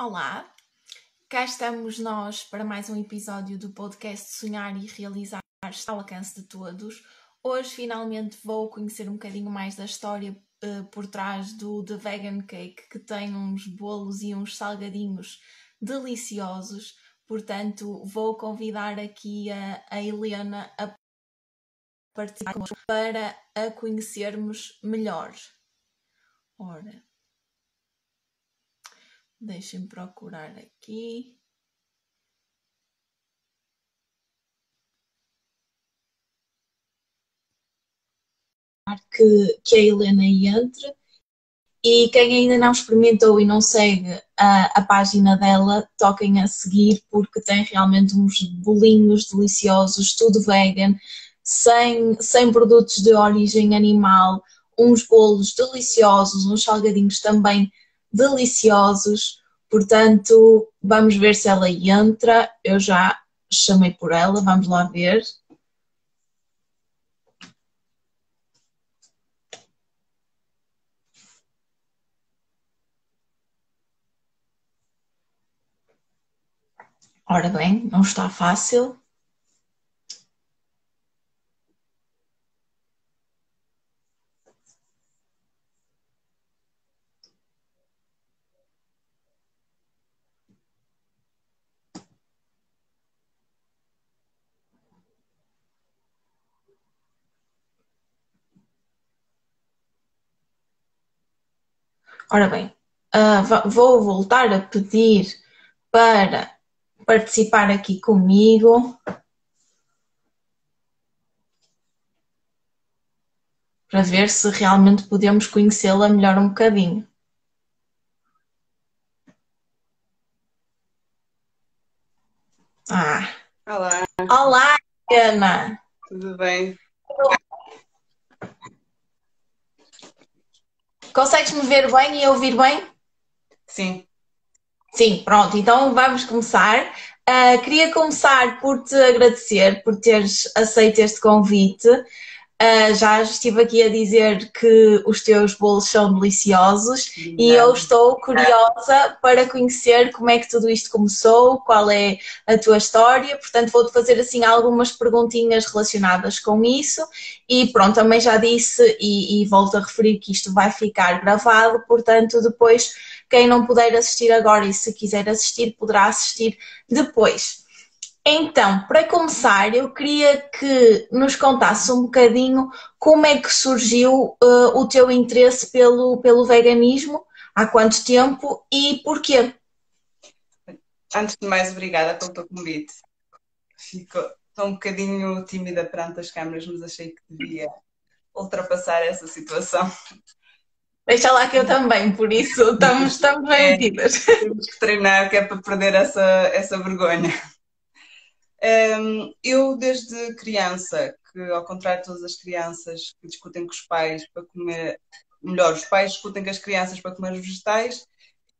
Olá, cá estamos nós para mais um episódio do podcast Sonhar e Realizar está ao alcance de todos. Hoje finalmente vou conhecer um bocadinho mais da história uh, por trás do The Vegan Cake, que tem uns bolos e uns salgadinhos deliciosos. Portanto, vou convidar aqui a, a Helena a participar para a conhecermos melhor. Ora, Deixem-me procurar aqui. Que, que a Helena entre. E quem ainda não experimentou e não segue a, a página dela, toquem a seguir, porque tem realmente uns bolinhos deliciosos, tudo vegan, sem, sem produtos de origem animal, uns bolos deliciosos, uns salgadinhos também deliciosos. Portanto, vamos ver se ela entra. Eu já chamei por ela, vamos lá ver. Ora bem, não está fácil. Ora bem, uh, vou voltar a pedir para participar aqui comigo. Para ver se realmente podemos conhecê-la melhor um bocadinho. Ah. Olá. Olá, Ana. Tudo bem? Consegues me ver bem e ouvir bem? Sim. Sim, pronto, então vamos começar. Uh, queria começar por te agradecer por teres aceito este convite. Uh, já estive aqui a dizer que os teus bolos são deliciosos e eu estou curiosa para conhecer como é que tudo isto começou, qual é a tua história. Portanto, vou-te fazer assim algumas perguntinhas relacionadas com isso. E pronto, também já disse e, e volto a referir que isto vai ficar gravado, portanto, depois quem não puder assistir agora e se quiser assistir, poderá assistir depois. Então, para começar, eu queria que nos contasse um bocadinho como é que surgiu uh, o teu interesse pelo, pelo veganismo, há quanto tempo e porquê? Antes de mais, obrigada pelo teu convite. Fico, estou um bocadinho tímida perante as câmaras, mas achei que devia ultrapassar essa situação. Deixa lá que eu também, por isso estamos, estamos bem é, Temos que treinar, que é para perder essa, essa vergonha. Um, eu, desde criança, que ao contrário de todas as crianças que discutem com os pais para comer, melhor, os pais discutem com as crianças para comer os vegetais,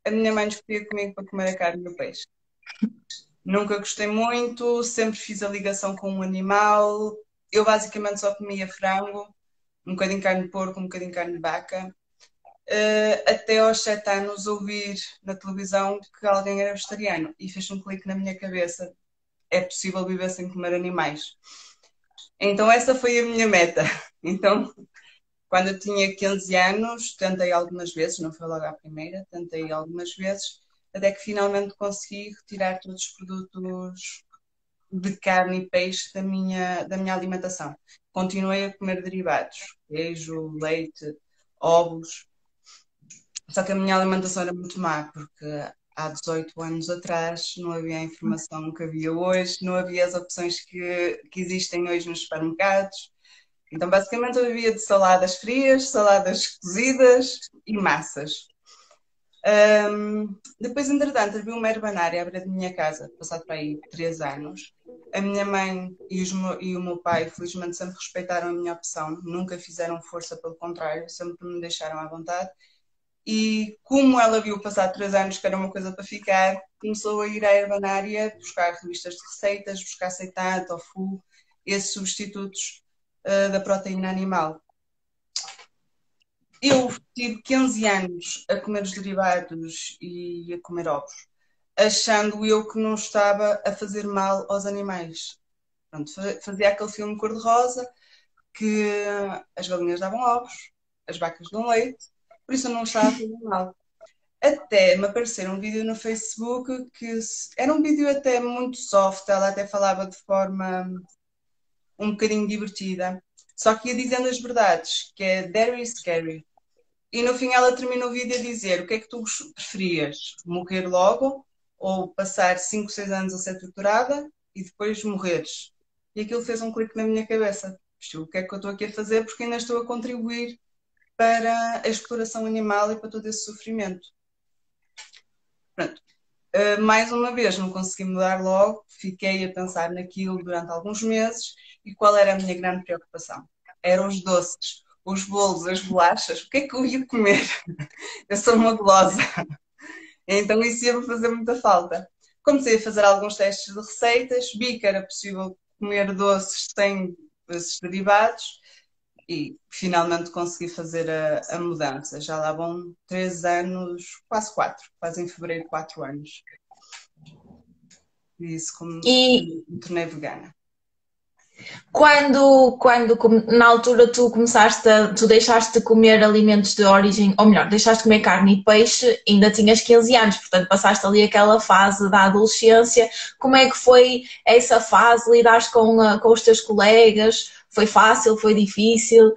a minha mãe discutia comigo para comer a carne e o peixe. Nunca gostei muito, sempre fiz a ligação com um animal. Eu basicamente só comia frango, um bocadinho de carne de porco, um bocadinho de carne de vaca. Uh, até aos sete anos ouvir na televisão que alguém era vegetariano e fez um clique na minha cabeça é possível viver sem comer animais. Então essa foi a minha meta. Então, quando eu tinha 15 anos, tentei algumas vezes, não foi logo a primeira, tentei algumas vezes, até que finalmente consegui retirar todos os produtos de carne e peixe da minha, da minha alimentação. Continuei a comer derivados, queijo, leite, ovos, só que a minha alimentação era muito má, porque há 18 anos atrás não havia a informação que havia hoje, não havia as opções que, que existem hoje nos supermercados. Então, basicamente, vivia de saladas frias, saladas cozidas e massas. Um, depois, entretanto, havia uma herbanária à beira da minha casa, passado para aí três anos. A minha mãe e, os, e, o meu pai, felizmente, sempre respeitaram a minha opção, nunca fizeram força, pelo contrário, sempre me deixaram à vontade. E como ela viu passar três anos que era uma coisa para ficar, começou a ir à herbanária buscar revistas de receitas, buscar seitan, tofu, esses substitutos uh, da proteína animal. eu tive 15 anos a comer os derivados e a comer ovos, achando eu que não estava a fazer mal aos animais. Pronto, fazia aquele filme cor-de-rosa que as galinhas davam ovos, as vacas dão leite, por isso não estava a fazer mal. Até me aparecer um vídeo no Facebook que era um vídeo até muito soft, ela até falava de forma um bocadinho divertida, só que ia dizendo as verdades, que é is scary. E no fim ela termina o vídeo a dizer o que é que tu preferias? Morrer logo ou passar 5, 6 anos a ser torturada e depois morreres? E aquilo fez um clique na minha cabeça. O que é que eu estou aqui a fazer? Porque ainda estou a contribuir para a exploração animal e para todo esse sofrimento. Pronto. Uh, mais uma vez, não consegui mudar logo, fiquei a pensar naquilo durante alguns meses e qual era a minha grande preocupação? Eram os doces os bolos, as bolachas, o que é que eu ia comer? Eu sou uma gulosa. Então isso ia-me fazer muita falta. Comecei a fazer alguns testes de receitas, vi que era possível comer doces sem esses derivados e finalmente consegui fazer a, a mudança. Já lá vão três anos, quase quatro, quase em fevereiro, quatro anos. Isso como e... me tornei vegana. Quando, quando na altura tu começaste a, tu deixaste de comer alimentos de origem, ou melhor, deixaste de comer carne e peixe, ainda tinhas 15 anos, portanto passaste ali aquela fase da adolescência. Como é que foi essa fase? Lidaste com, com os teus colegas? Foi fácil? Foi difícil?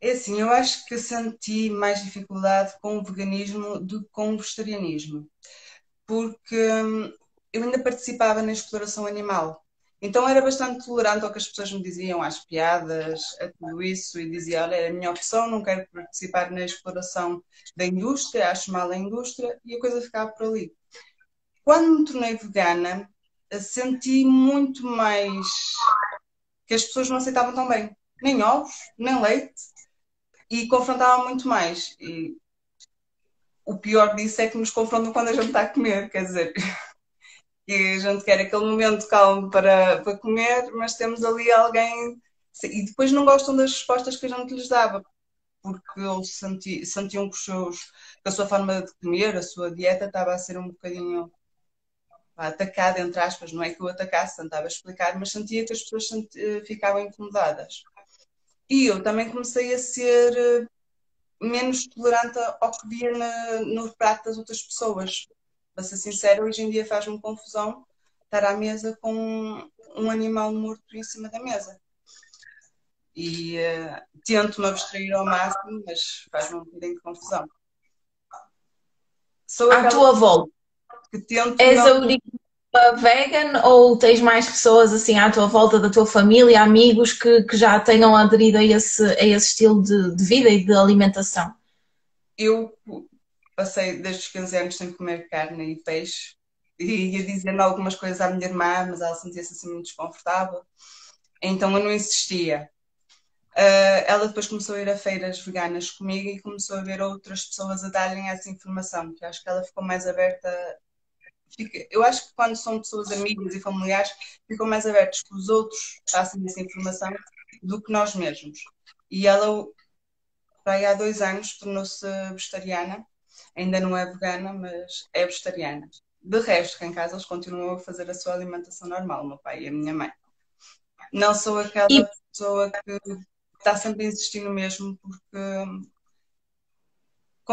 É assim, eu acho que senti mais dificuldade com o veganismo do que com o vegetarianismo, porque hum, eu ainda participava na exploração animal então era bastante tolerante ao que as pessoas me diziam, às piadas, a tudo isso, e dizia: olha, é a minha opção, não quero participar na exploração da indústria, acho mal a indústria, e a coisa ficava por ali. Quando me tornei vegana, senti muito mais que as pessoas não aceitavam tão bem, nem ovos, nem leite, e confrontavam muito mais. E o pior disso é que nos confrontam quando a gente está a comer, quer dizer. que a gente quer aquele momento calmo para, para comer, mas temos ali alguém. E depois não gostam das respostas que a gente lhes dava, porque eles senti, sentiam que, os seus, que a sua forma de comer, a sua dieta estava a ser um bocadinho atacada, entre aspas. Não é que eu atacasse, tentava explicar, mas sentia que as pessoas senti, ficavam incomodadas. E eu também comecei a ser eh, menos tolerante ao que via na, no prato das outras pessoas para ser sincero, hoje em dia faz-me confusão estar à mesa com um animal morto em cima da mesa. E uh, tento-me abstrair ao máximo, mas faz-me um bocadinho de confusão. Sou à tua volta. Que tento És não... a única vegan ou tens mais pessoas assim à tua volta da tua família, amigos que, que já tenham aderido a esse, a esse estilo de, de vida e de alimentação? Eu passei desde os 15 anos sem comer carne e peixe e ia dizendo algumas coisas à minha irmã, mas ela sentia-se assim muito desconfortável. Então eu não insistia. Uh, ela depois começou a ir a feiras veganas comigo e começou a ver outras pessoas a darem essa informação, que acho que ela ficou mais aberta. Fica, eu acho que quando são pessoas amigas e familiares, ficam mais abertos que os outros passem essa informação do que nós mesmos. E ela, há dois anos, tornou-se vegetariana ainda não é vegana, mas é vegetariana. De resto, cá em casa eles continuam a fazer a sua alimentação normal, o meu pai e a minha mãe. Não sou aquela e... pessoa que está sempre a insistir no mesmo, porque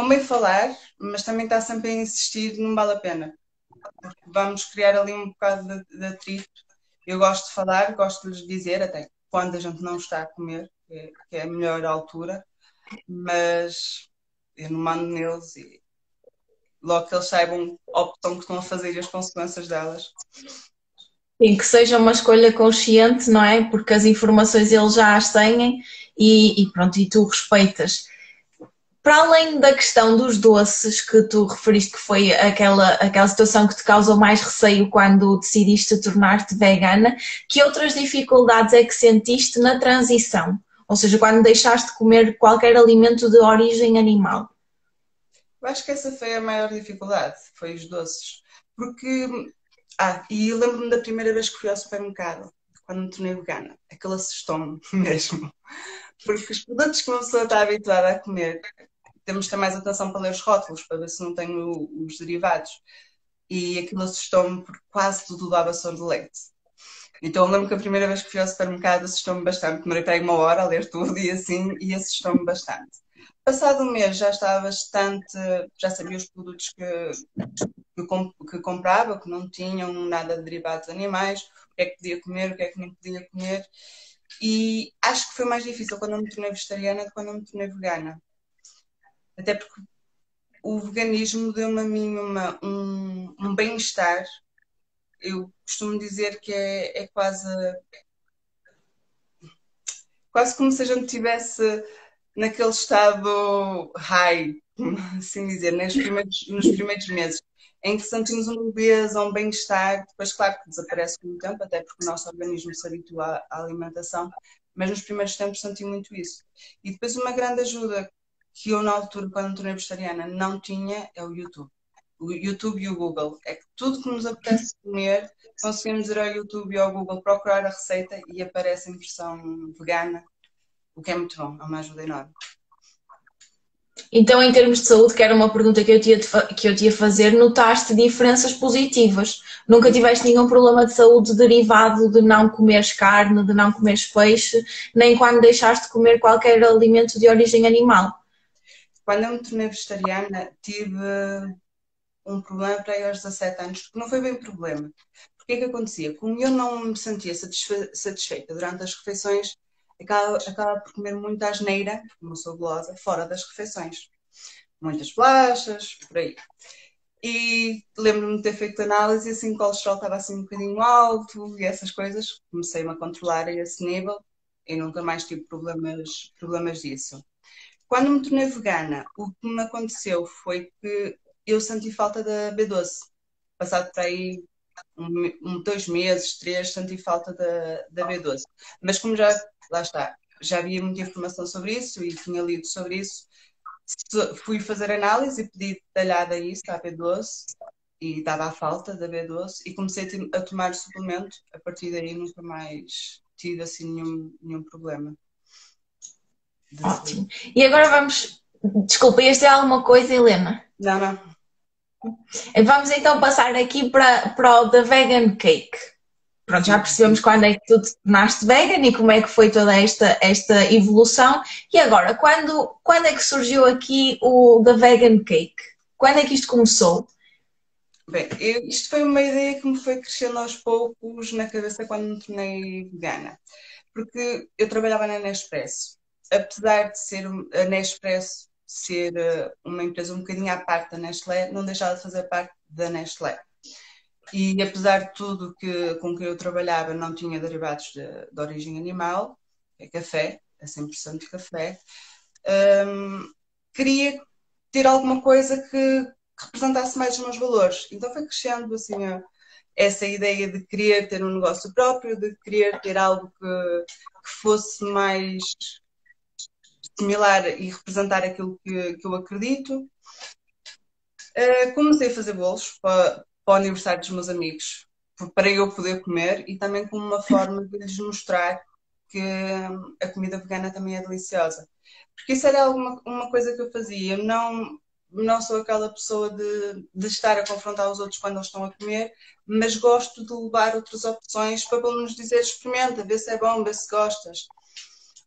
bem falar, mas também está sempre a insistir, não vale a pena. Vamos criar ali um bocado de, de atrito. Eu gosto de falar, gosto de lhes dizer, até quando a gente não está a comer, que é, a melhor altura, mas eu não mando neles e logo que eles saibam opção que estão a fazer e as consequências delas. Sim, que seja uma escolha consciente, não é? Porque as informações eles já as têm e, e pronto, e tu respeitas. Para além da questão dos doces que tu referiste que foi aquela, aquela situação que te causou mais receio quando decidiste tornar-te vegana, que outras dificuldades é que sentiste na transição? Ou seja, quando deixaste de comer qualquer alimento de origem animal? Eu acho que essa foi a maior dificuldade, foi os doces. Porque, ah, e lembro-me da primeira vez que fui ao supermercado, quando me tornei vegana. Aquele assustou-me mesmo. Porque os produtos que uma pessoa está habituada a comer, temos que ter mais atenção para ler os rótulos, para ver se não tem os derivados. E aquilo assustou-me porque quase tudo dava soro de leite. Então lembro que a primeira vez que fui ao supermercado assustou-me bastante. Demorei para uma hora a ler tudo e assim, e assustou-me bastante. Passado um mês já estava bastante, já sabia os produtos que, que, que comprava, que não tinham nada de derivados de animais, o que é que podia comer, o que é que não podia comer. E acho que foi mais difícil quando eu me tornei vegetariana do que quando eu me tornei vegana. Até porque o veganismo deu-me a mim uma, um, um bem-estar. Eu costumo dizer que é, é quase quase como se a gente tivesse naquele estado high, assim dizer, nos primeiros, nos primeiros meses, em que sentimos uma leveza, um bem-estar, depois, claro, que desaparece com o tempo, até porque o nosso organismo se habitua à alimentação, mas nos primeiros tempos senti muito isso. E depois, uma grande ajuda que eu, na altura, quando tornei vegetariana, não tinha é o YouTube. O YouTube e o Google. É que tudo que nos apetece comer, conseguimos ir ao YouTube e ao Google procurar a receita e aparece em versão vegana o que é muito bom, é uma ajuda enorme. Então, em termos de saúde, que era uma pergunta que eu tinha que eu tinha fazer, notaste diferenças positivas? Nunca tiveste nenhum problema de saúde derivado de não comeres carne, de não comeres peixe, nem quando deixaste de comer qualquer alimento de origem animal? Quando eu me tornei vegetariana, tive um problema para aí aos 17 anos, que não foi bem problema. Porque é que acontecia? Como eu não me sentia satisfeita durante as refeições, acaba, acaba por comer muita asneira, porque não sou gulosa, fora das refeições. Muitas bolachas, por aí. E lembro-me de ter feito análise e assim o colesterol estava assim um bocadinho alto e essas coisas. Comecei-me a controlar a esse nível e nunca mais tive problemas, problemas disso. Quando me tornei vegana, o que me aconteceu foi que eu senti falta da B12. Passado aí um, dois meses, três, senti falta da, da B12. Mas como já lá está, já havia muita informação sobre isso e tinha lido sobre isso. Fui fazer análise e pedi detalhada isso à B12 e dava a falta da B12 e comecei a tomar suplemento. A partir daí nunca mais tive assim nenhum, nenhum problema. Ótimo. E agora vamos. Desculpa, este é alguma coisa, Helena? Não, não. Vamos então passar aqui para, para o The Vegan Cake pronto, já percebemos quando é que tu te tornaste vegan e como é que foi toda esta, esta evolução. E agora, quando, quando é que surgiu aqui o The Vegan Cake? Quando é que isto começou? Bem, eu, isto foi uma ideia que me foi crescendo aos poucos na cabeça quando me tornei vegana. Porque eu trabalhava na Nespresso. Apesar de ser a Nespresso ser eh, uma empresa um bocadinho à parte da Nestlé, não deixava de fazer parte da Nestlé. E apesar de tudo que, com que eu trabalhava não tinha derivados de, de origem animal, é café, é 100% de café, um, queria ter alguma coisa que, que, representasse mais os meus valores. Então foi crescendo assim a, essa ideia de querer ter um negócio próprio, de querer ter algo que, que fosse mais similar e representar aquilo que, que eu acredito. Uh, comecei a fazer bolos para, para o aniversário dos meus amigos, para eu poder comer e também como uma forma de lhes mostrar que a comida vegana também é deliciosa. Porque isso era alguma, uma coisa que eu fazia. Não, não sou aquela pessoa de, de estar a confrontar os outros quando eles estão a comer, mas gosto de levar outras opções para pelo menos dizer experimenta, vê se é bom, vê se gostas.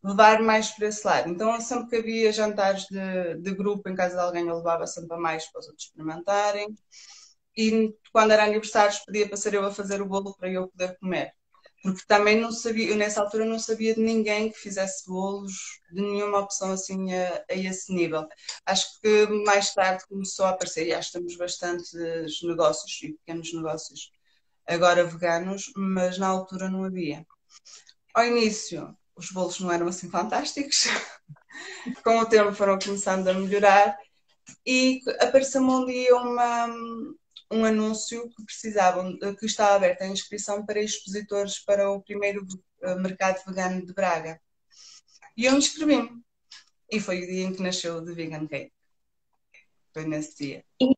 Levar mais para esse lado. Então, sempre que havia jantares de, de grupo em casa de alguém, eu levava sempre a mais para os outros experimentarem e quando era aniversários pedia para ser eu a fazer o bolo para eu poder comer. Porque também não sabia, eu nessa altura não sabia de ninguém que fizesse bolos, de nenhuma opção assim a, a esse nível. Acho que mais tarde começou a aparecer, e acho que temos bastantes negócios e pequenos negócios agora veganos, mas na altura não havia. Ao início, os bolos não eram assim fantásticos, com o tempo foram começando a melhorar e apareceu-me um dia uma, um anúncio que precisavam, que está aberta a inscrição para expositores para o primeiro eh, mercado vegano de Braga. E eu inscrevi-me. E foi o dia em que nasceu o The Vegan Cake. Foi nesse dia. E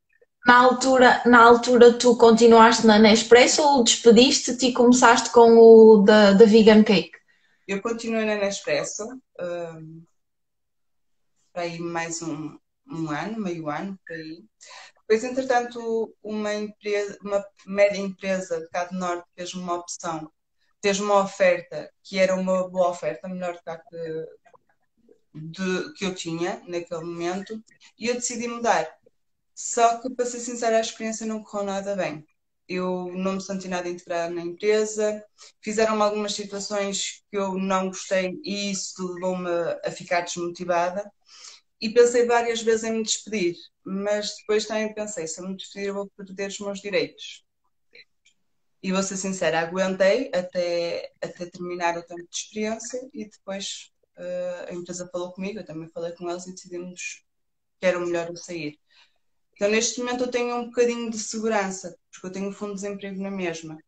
na altura, na altura tu continuaste na Nespresso ou despediste-te e começaste com o da Vegan Cake? Eu continuei na Nespresso. Um, para aí mais um, um ano, meio ano, por aí. Depois, entretanto, uma, empresa, uma média empresa de Cado Norte fez uma opção, fez uma oferta que era uma boa oferta, melhor do que, de, que eu tinha naquele momento, e eu decidi mudar. Só que, para ser sincera, a experiência não correu nada bem. Eu não me senti nada integrada na empresa, fizeram-me algumas situações que eu não gostei e isso levou-me a ficar desmotivada. E pensei várias vezes em me despedir, mas depois também pensei: se eu me despedir, eu vou perder os meus direitos. E vou ser sincera, aguentei até, até terminar o tempo de experiência e depois uh, a empresa falou comigo, eu também falei com eles e decidimos que era o melhor eu sair. Então, neste momento, eu tenho um bocadinho de segurança, porque eu tenho um fundo de desemprego na mesma.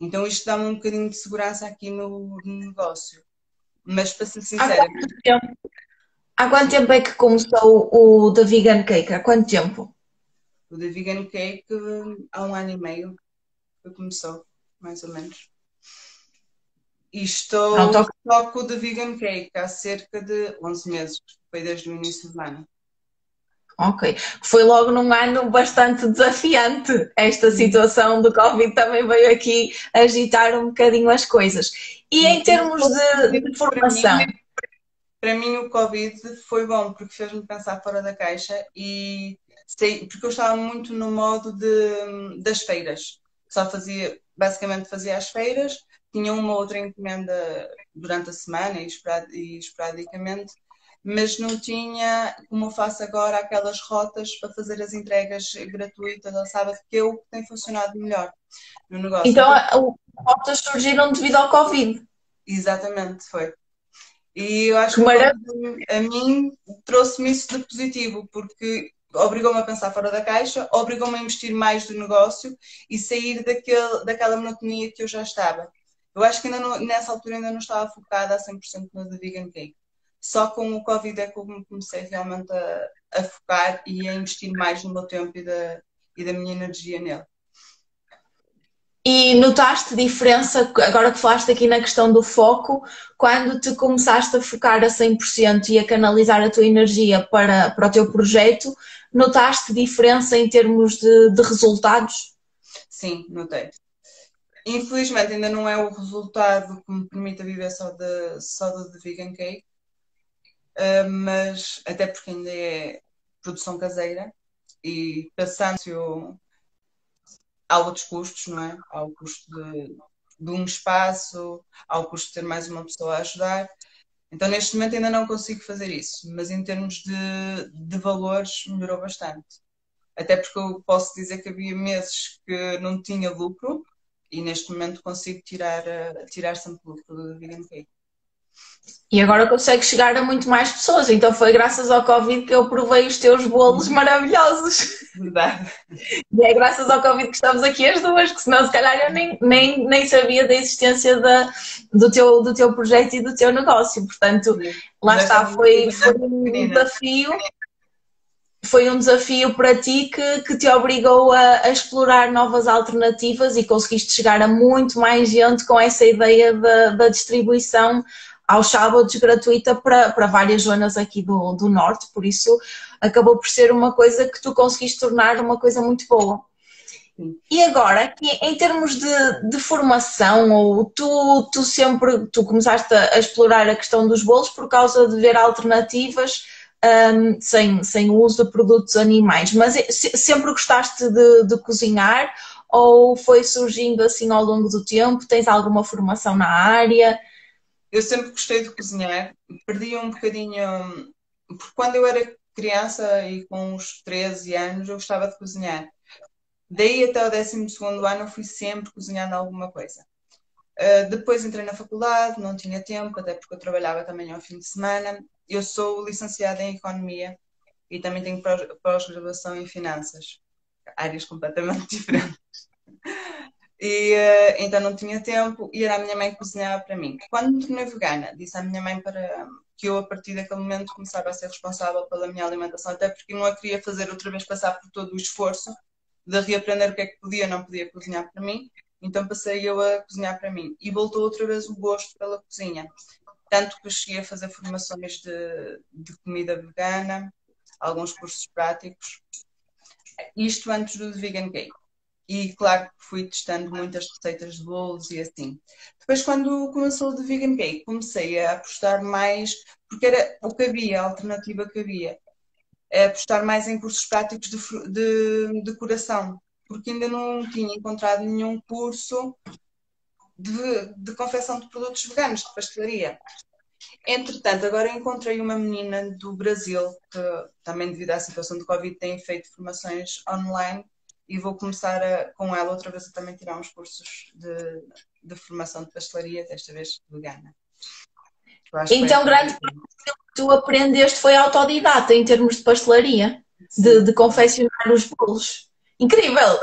Então, isto dá-me um bocadinho de segurança aqui no, no negócio. Mas, para ser sincera. Há quanto, tempo, há quanto tempo é que começou o The Vegan Cake? Há quanto tempo? O The Vegan Cake, há um ano e meio que começou, mais ou menos. E estou Não, tô... só com o The Vegan Cake há cerca de 11 meses. Foi desde o início do ano. Ok. Foi logo num ano bastante desafiante. Esta situação do Covid também veio aqui agitar um bocadinho as coisas. E em termos de, de formação? Para mim, para mim, o Covid foi bom porque fez-me pensar fora da caixa e sei, porque eu estava muito no modo de, das feiras. Só fazia, basicamente fazia as feiras, tinha uma outra encomenda durante a semana e esporadicamente mas não tinha, como eu faço agora, aquelas rotas para fazer as entregas gratuitas ao sábado, que é o que tem funcionado melhor no negócio. Então, as rotas surgiram devido ao Covid. Exatamente, foi. E eu acho que, que a mim trouxe-me isso de positivo, porque obrigou-me a pensar fora da caixa, obrigou-me a investir mais do negócio e sair daquele, daquela monotonia que eu já estava. Eu acho que ainda não, nessa altura ainda não estava focada a 100% no The Vegan Cake. Só com o Covid é que eu comecei realmente a, a focar e a investir mais no meu tempo e da, e da minha energia nele. E notaste diferença, agora que falaste aqui na questão do foco, quando te começaste a focar a 100% e a canalizar a tua energia para, para o teu projeto, notaste diferença em termos de, de resultados? Sim, notei. Infelizmente ainda não é o resultado que me permita viver só de, só de vegan cake, uh, mas até porque ainda é produção caseira e passando há outros custos, não é? Há o custo de, de um espaço, há o custo de ter mais uma pessoa a ajudar. Então, neste momento, ainda não consigo fazer isso, mas em termos de, de valores, melhorou bastante. Até porque eu posso dizer que havia meses que não tinha lucro e neste momento consigo tirar, eh, tirar sempre lucro do Vegan Cake. E agora consegue chegar a muito mais pessoas. Então foi graças ao Covid que eu provei os teus bolos maravilhosos. Verdade. E é graças ao Covid que estamos aqui as duas, que senão se calhar eu nem, nem, nem sabia da existência da, do, teu, do teu projeto e do teu negócio. Portanto, lá está, foi, foi um desafio. Foi um desafio para ti que, que te obrigou a, a explorar novas alternativas e conseguiste chegar a muito mais gente com essa ideia da, da distribuição aos sábados gratuita para, para várias zonas aqui do, do norte, por isso acabou por ser uma coisa que tu conseguiste tornar uma coisa muito boa. E agora, aqui, em termos de, de, formação, ou tu, tu sempre tu começaste a, explorar a questão dos bolos por causa de ver alternativas um, sem, sem o uso de produtos animais, mas sempre gostaste de, de cozinhar ou foi surgindo assim ao longo do tempo? Tens alguma formação na área? Eu sempre gostei de cozinhar, perdi um bocadinho, porque quando eu era criança e com uns 13 anos eu gostava de cozinhar. Daí até o 12 ano eu fui sempre cozinhando alguma coisa. Uh, depois entrei na faculdade, não tinha tempo, até porque eu trabalhava também ao fim de semana. Eu sou licenciada em Economia e também tenho pós-graduação em Finanças, áreas completamente diferentes. E uh, então não tinha tempo e era a minha mãe que cozinhava para mim. Quando me tornei vegana, disse à minha mãe para que eu, a partir daquele momento, começava a ser responsável pela minha alimentação, até porque não a queria fazer outra vez passar por todo o esforço de reaprender o que é que podia não podia cozinhar para mim. Então passei eu a cozinhar para mim e voltou outra vez o gosto pela cozinha. Tanto que cheguei a fazer formações de, de comida vegana, alguns cursos práticos. Isto antes do Vegan Cake. E claro que fui testando muitas receitas de bolos e assim. Depois, quando começou o de Vegan Cake, comecei a apostar mais, porque era o que havia, a alternativa que havia, a apostar mais em cursos práticos de, de decoração, porque ainda não tinha encontrado nenhum curso de, de confecção de produtos veganos, de pastelaria. Entretanto, agora encontrei uma menina do Brasil que também devido à situação do Covid tem feito formações online e vou começar a, com ela outra vez a também tirar uns cursos de, de formação de pastelaria, desta vez vegana. Então, grande parte que tu aprendeste foi autodidata em termos de pastelaria, de, de confeccionar os bolos. Incrível!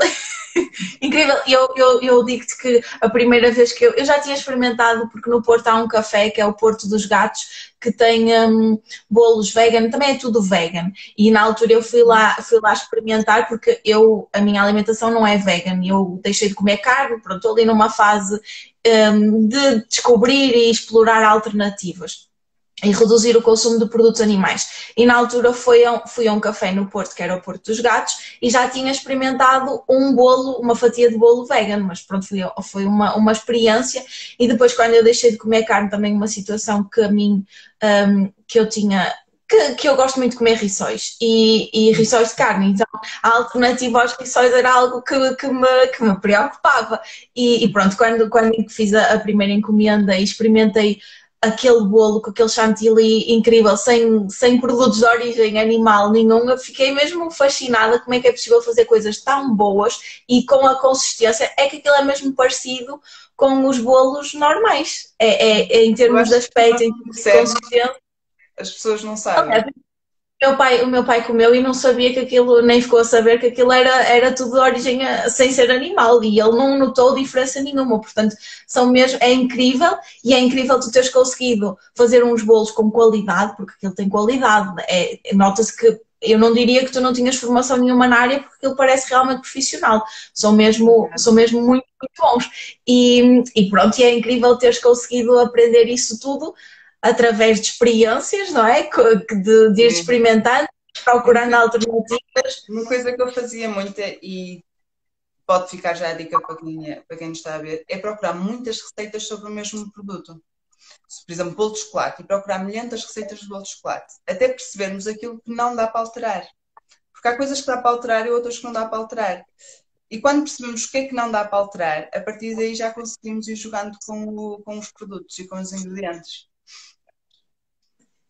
Incrível, eu, eu, eu digo-te que a primeira vez que eu, eu já tinha experimentado, porque no Porto há um café que é o Porto dos Gatos, que tem um, bolos vegan, também é tudo vegan. E na altura eu fui lá, fui lá experimentar, porque eu, a minha alimentação não é vegan, eu deixei de comer carne, pronto, estou ali numa fase um, de descobrir e explorar alternativas e reduzir o consumo de produtos animais. E na altura fui a, fui a um café no Porto, que era o Porto dos Gatos, e já tinha experimentado um bolo, uma fatia de bolo vegan, mas pronto, foi, foi uma, uma experiência. E depois, quando eu deixei de comer carne, também uma situação que a mim, um, que eu tinha que, que, eu gosto muito de comer rissóis e, e rissóis de carne, então a alternativa aos rissóis era algo que, que, me, que me preocupava. E, e pronto, quando, quando fiz a, primeira encomenda e experimentei aquele bolo com aquele chantilly incrível, sem, sem produtos de origem animal nenhum, eu fiquei mesmo fascinada como é que é possível fazer coisas tão boas e com a consistência, é que aquilo é mesmo parecido com os bolos normais, é, é, é em termos de aspecto, em termos de consistência. As pessoas não sabem meu pai, o meu pai comeu e não sabia que aquilo, nem ficou a saber que aquilo era, era tudo de origem a, sem ser animal e ele não notou diferença nenhuma. Portanto, são mesmo, é incrível e é incrível tu teres conseguido fazer uns bolos com qualidade, porque aquilo tem qualidade. É, Nota-se que eu não diria que tu não tinhas formação nenhuma na área, porque aquilo parece realmente profissional. São mesmo, são mesmo muito, muito bons. E, e pronto, e é incrível teres conseguido aprender isso tudo através de experiências, não é? De, de experimentando, procurando alternativas. Uma coisa que eu fazia muito e pode ficar já a dica para quem, para quem está a ver, é procurar muitas receitas sobre o mesmo produto. Por exemplo, bolo de chocolate, e procurar milhares de receitas de bolo de chocolate, até percebermos aquilo que não dá para alterar. Porque há coisas que dá para alterar e outras que não dá para alterar. E quando percebemos o que é que não dá para alterar, a partir daí já conseguimos ir jogando com, o, com os produtos e com os ingredientes.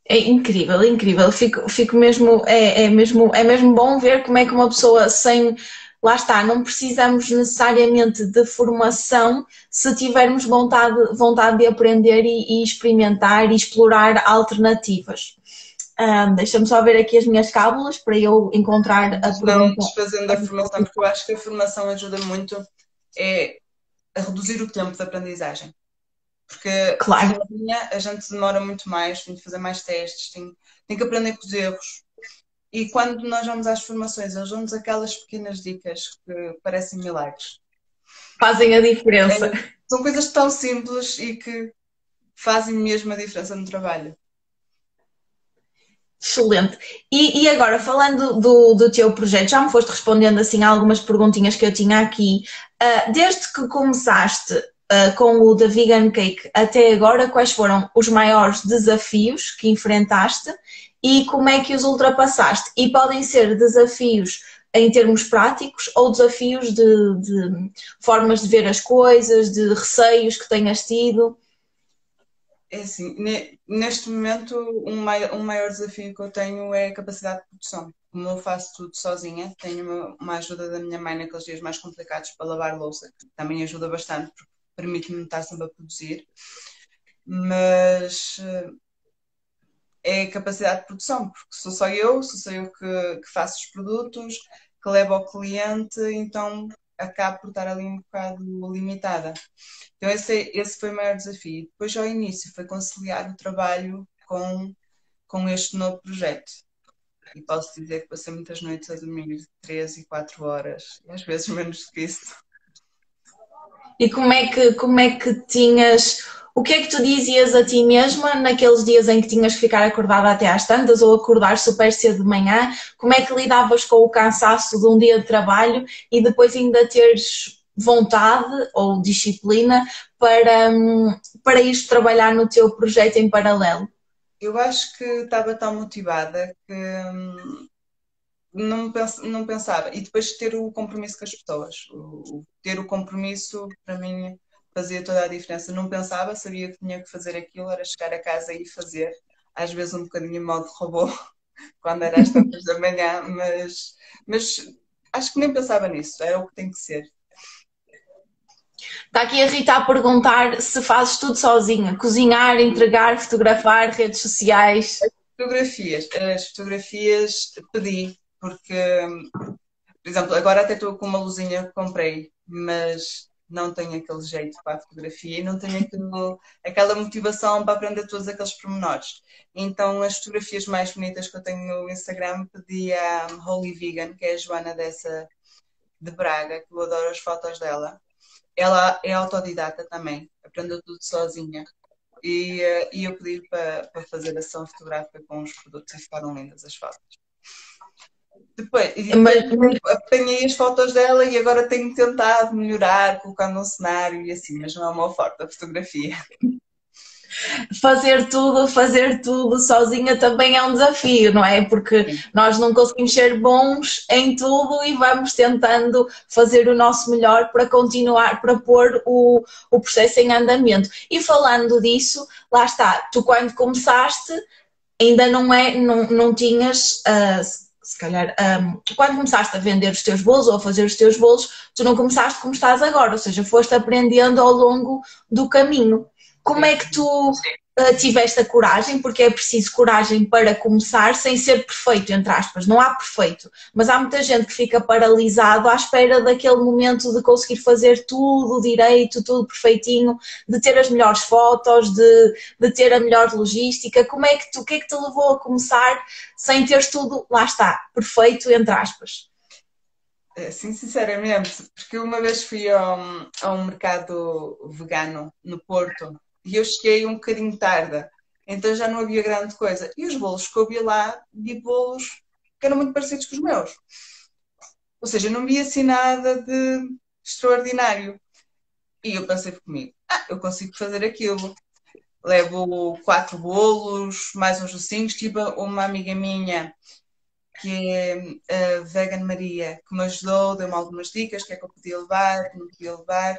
É incrível, é incrível. Fico, fico mesmo, é, é, mesmo, é mesmo bom ver como é que uma pessoa sem, lá está, não precisamos necessariamente de formação se tivermos vontade, vontade de aprender e, e experimentar e explorar alternativas. Um, Deixa-me só ver aqui as minhas cábulas para eu encontrar a pergunta. Não desfazendo a formação, porque eu acho que a formação ajuda muito é a reduzir o tempo de aprendizagem. Porque claro. a gente demora muito mais, tem que fazer mais testes, tem, tem que aprender com os erros. E quando nós vamos às formações, eles dão-nos aquelas pequenas dicas que parecem milagres. Fazem a diferença. É, são coisas tão simples e que fazem mesmo a diferença no trabalho. Excelente. E, e, agora, falando do, do teu projeto, já me foste respondendo assim algumas perguntinhas que eu tinha aqui. Uh, desde que começaste uh, com o da Vegan Cake até agora, quais foram os maiores desafios que enfrentaste e como é que os ultrapassaste? E podem ser desafios em termos práticos ou desafios de, de formas de ver as coisas, de receios que tenhas tido? É assim, neste momento, um maior, um maior desafio que eu tenho é a capacidade de produção. Como eu faço tudo sozinha, tenho uma, uma ajuda da minha mãe naqueles dias mais complicados para lavar louça, que também ajuda bastante, porque permite-me estar sempre a produzir, mas eh, é a capacidade de produção, porque sou só eu, sou só eu que, que faço os produtos, que levo ao cliente, então acabo por estar ali um bocado limitada. Então esse, esse foi o maior desafio. Depois ao início foi conciliar o trabalho com, com este novo projeto. E posso dizer que passei muitas noites a dormir 3 e 4 horas, e às vezes menos do que isso. E como é que, como é que tinhas o que é que tu dizias a ti mesma naqueles dias em que tinhas que ficar acordada até às tantas ou acordar super cedo de manhã? Como é que lidavas com o cansaço de um dia de trabalho e depois ainda teres vontade ou disciplina para, para ir trabalhar no teu projeto em paralelo? Eu acho que estava tão motivada que hum, não, não pensava. E depois ter o compromisso com as pessoas. O, o, ter o compromisso, para mim, fazia toda a diferença. Não pensava, sabia que tinha que fazer aquilo, era chegar a casa e fazer. Às vezes um bocadinho em modo robô, quando era às tantas da manhã, mas, mas acho que nem pensava nisso, era o que tem que ser. Está aqui a Rita a perguntar se fazes tudo sozinha: cozinhar, entregar, fotografar, redes sociais. As fotografias, as fotografias pedi, porque, por exemplo, agora até estou com uma luzinha que comprei, mas não tenho aquele jeito para a fotografia e não tenho aquela motivação para aprender todos aqueles pormenores. Então, as fotografias mais bonitas que eu tenho no Instagram pedi a Holy Vegan, que é a Joana dessa de Braga, que eu adoro as fotos dela. Ela é autodidata também, aprendeu tudo sozinha. E, eh, e eu pedi para, para fazer ação fotográfica com os produtos e ficaram lindas as fotos. Depois, mas, apanhei as fotos dela e agora tenho tentado melhorar, colocando um cenário e assim, mas não é uma forte a fotografia. Fazer tudo, fazer tudo sozinha também é um desafio, não é? Porque nós não conseguimos ser bons em tudo e vamos tentando fazer o nosso melhor para continuar, para pôr o, o processo em andamento. E falando disso, lá está, tu quando começaste ainda não é, não, não tinhas. Uh, se calhar, um, quando começaste a vender os teus bolos ou a fazer os teus bolos, tu não começaste como estás agora, ou seja, foste aprendendo ao longo do caminho. Como é que tu uh, tiveste a coragem? Porque é preciso coragem para começar sem ser perfeito, entre aspas. Não há perfeito, mas há muita gente que fica paralisado à espera daquele momento de conseguir fazer tudo direito, tudo perfeitinho, de ter as melhores fotos, de, de ter a melhor logística. Como é que tu, o que é que te levou a começar sem teres tudo, lá está, perfeito, entre aspas? É, sim, sinceramente, porque uma vez fui a um, a um mercado vegano no Porto e eu cheguei um bocadinho tarde, então já não havia grande coisa. E os bolos que eu vi lá, vi bolos que eram muito parecidos com os meus. Ou seja, não vi assim nada de extraordinário. E eu pensei comigo, ah, eu consigo fazer aquilo. Levo quatro bolos, mais uns docinhos. Tive uma amiga minha que é a Vegan Maria, que me ajudou, deu-me algumas dicas, que é que eu podia levar, que não podia levar.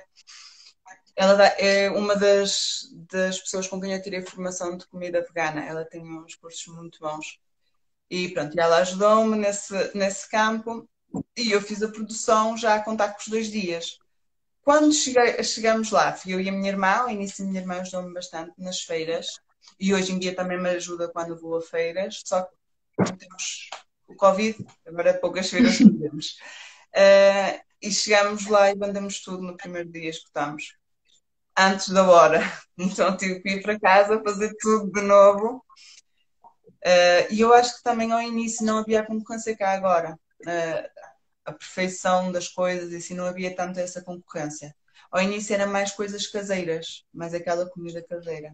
Ela é uma das, das pessoas com quem eu tirei formação de comida vegana. Ela tem uns cursos muito bons. E pronto, ela ajudou-me nesse, nesse campo e eu fiz a produção já a contar com os dois dias. Quando cheguei, chegamos lá, fui eu e a minha irmã, ao início a minha irmã ajudou-me bastante nas feiras e hoje em dia também me ajuda quando vou a feiras, só que temos o Covid, agora poucas feiras fazemos. Uh, e chegamos lá e vendemos tudo no primeiro dia, escutamos antes da hora. Então tive que ir para casa fazer tudo de novo. Uh, e eu acho que também ao início não havia a concorrência cá agora. Uh, a perfeição das coisas e assim não havia tanto essa concorrência. Ao início era mais coisas caseiras, mais aquela comida caseira.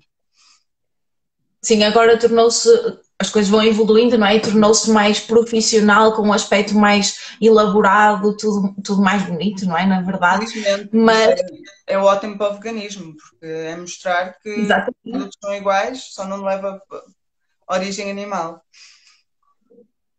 Sim, agora tornou-se, as coisas vão evoluindo, não é? E tornou-se mais profissional, com um aspecto mais elaborado, tudo, tudo mais bonito, não é? Na verdade. Mas... É, é ótimo para o veganismo, porque é mostrar que Exatamente. todos são iguais, só não leva origem animal.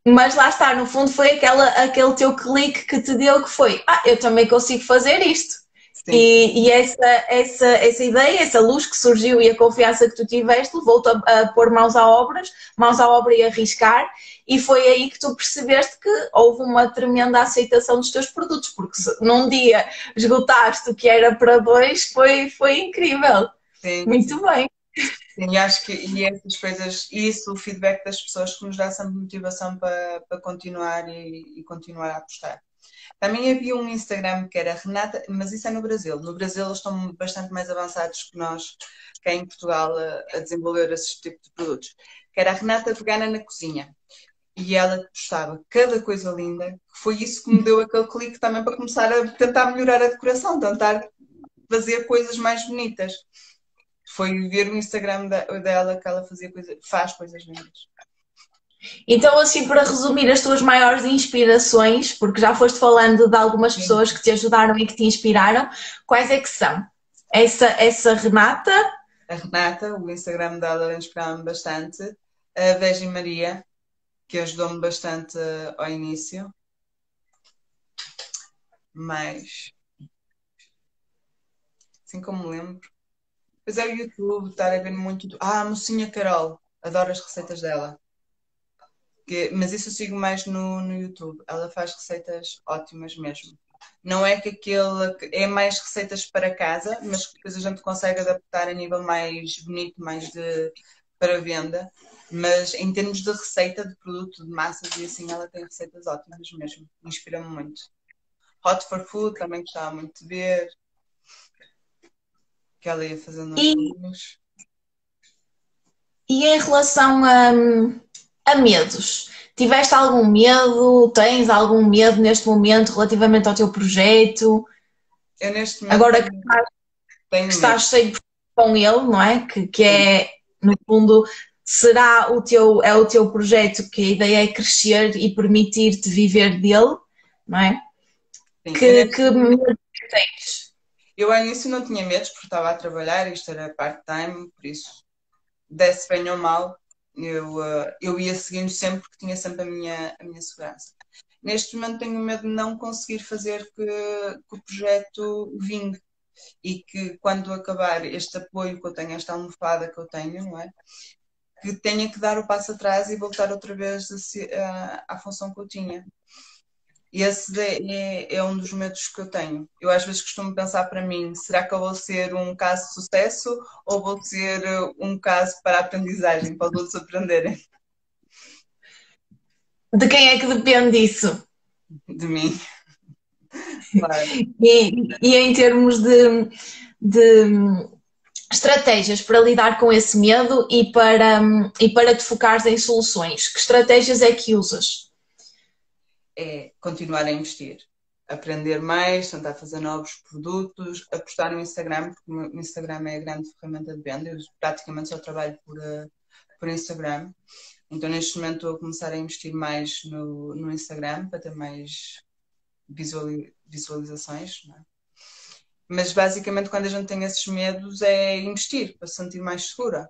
Mas lá está, no fundo foi aquela, aquele teu clique que te deu que foi, ah, eu também consigo fazer isto. E, e, essa, essa, essa ideia, essa luz que surgiu e a confiança que tu tiveste levou-te a, a, pôr mãos à obras, mãos à obra e arriscar, e foi aí que tu percebeste que houve uma tremenda aceitação dos teus produtos, porque se num dia esgotaste o que era para dois, foi, foi incrível. Sim. Muito bem. Sim, acho que e essas coisas, isso, o feedback das pessoas que nos dá sempre motivação para, para continuar e, e continuar a apostar. Também havia um Instagram que era Renata, mas isso é no Brasil. No Brasil eles estão bastante mais avançados que nós, cá em Portugal, a, a desenvolver esse tipo de produtos. Que era a Renata Vegana na Cozinha. E ela postava cada coisa linda. Foi isso que me deu aquele clique também para começar a tentar melhorar a decoração, tentar fazer coisas mais bonitas. foi ver o Instagram dela que ela fazia coisa, faz coisas lindas. Então, assim, para resumir as tuas maiores inspirações, porque já foste falando de algumas pessoas que te ajudaram e que te inspiraram, quais é que são? Essa, essa Renata? A Renata, o Instagram dela inspirava-me bastante. A Virgem Maria, que ajudou-me bastante ao início. Mas, assim como me lembro. Pois é o YouTube, estar a ver muito. Ah, a Mocinha Carol, adoro as receitas dela. Que, mas isso eu sigo mais no, no YouTube. Ela faz receitas ótimas mesmo. Não é que aquele é mais receitas para casa, mas que depois a gente consegue adaptar a nível mais bonito, mais de, para venda. Mas em termos de receita, de produto, de massas e assim, ela tem receitas ótimas mesmo. Inspira-me muito. Hot for Food também gostava muito de ver. Que ela ia fazendo e, e em relação a, a medos, tiveste algum medo? Tens algum medo neste momento relativamente ao teu projeto? Eu neste momento Agora que estás, que estás cheio com ele, não é? Que, que é, no fundo, será o teu, é o teu projeto que a ideia é crescer e permitir-te viver dele, não é? Sim, que, que medo tens? Eu ao início não tinha medos porque estava a trabalhar, isto era part-time, por isso, desse bem ou mal, eu, uh, eu ia seguindo sempre porque tinha sempre a minha, a minha segurança. Neste momento tenho medo de não conseguir fazer que, que o projeto vingue e que quando acabar este apoio que eu tenho, esta almofada que eu tenho, não é? Que tenha que dar o passo atrás e voltar outra vez a, a, à função que eu tinha. E esse é, é, um dos medos que eu tenho. Eu às vezes costumo pensar para mim: será que eu vou ser um caso de sucesso ou vou ser uh, um caso para aprendizagem, para os outros aprenderem? De quem é que depende isso? De mim. Claro. E, e, em termos de, de estratégias para lidar com esse medo e para, e para te focares em soluções, que estratégias é que usas? É continuar a investir, aprender mais, tentar fazer novos produtos, apostar no Instagram, porque o Instagram é a grande ferramenta de venda. Eu praticamente só trabalho por, uh, por Instagram. Então, neste momento, estou a começar a investir mais no, no Instagram para ter mais visualizações. É? Mas, basicamente, quando a gente tem esses medos, é investir para se sentir mais segura.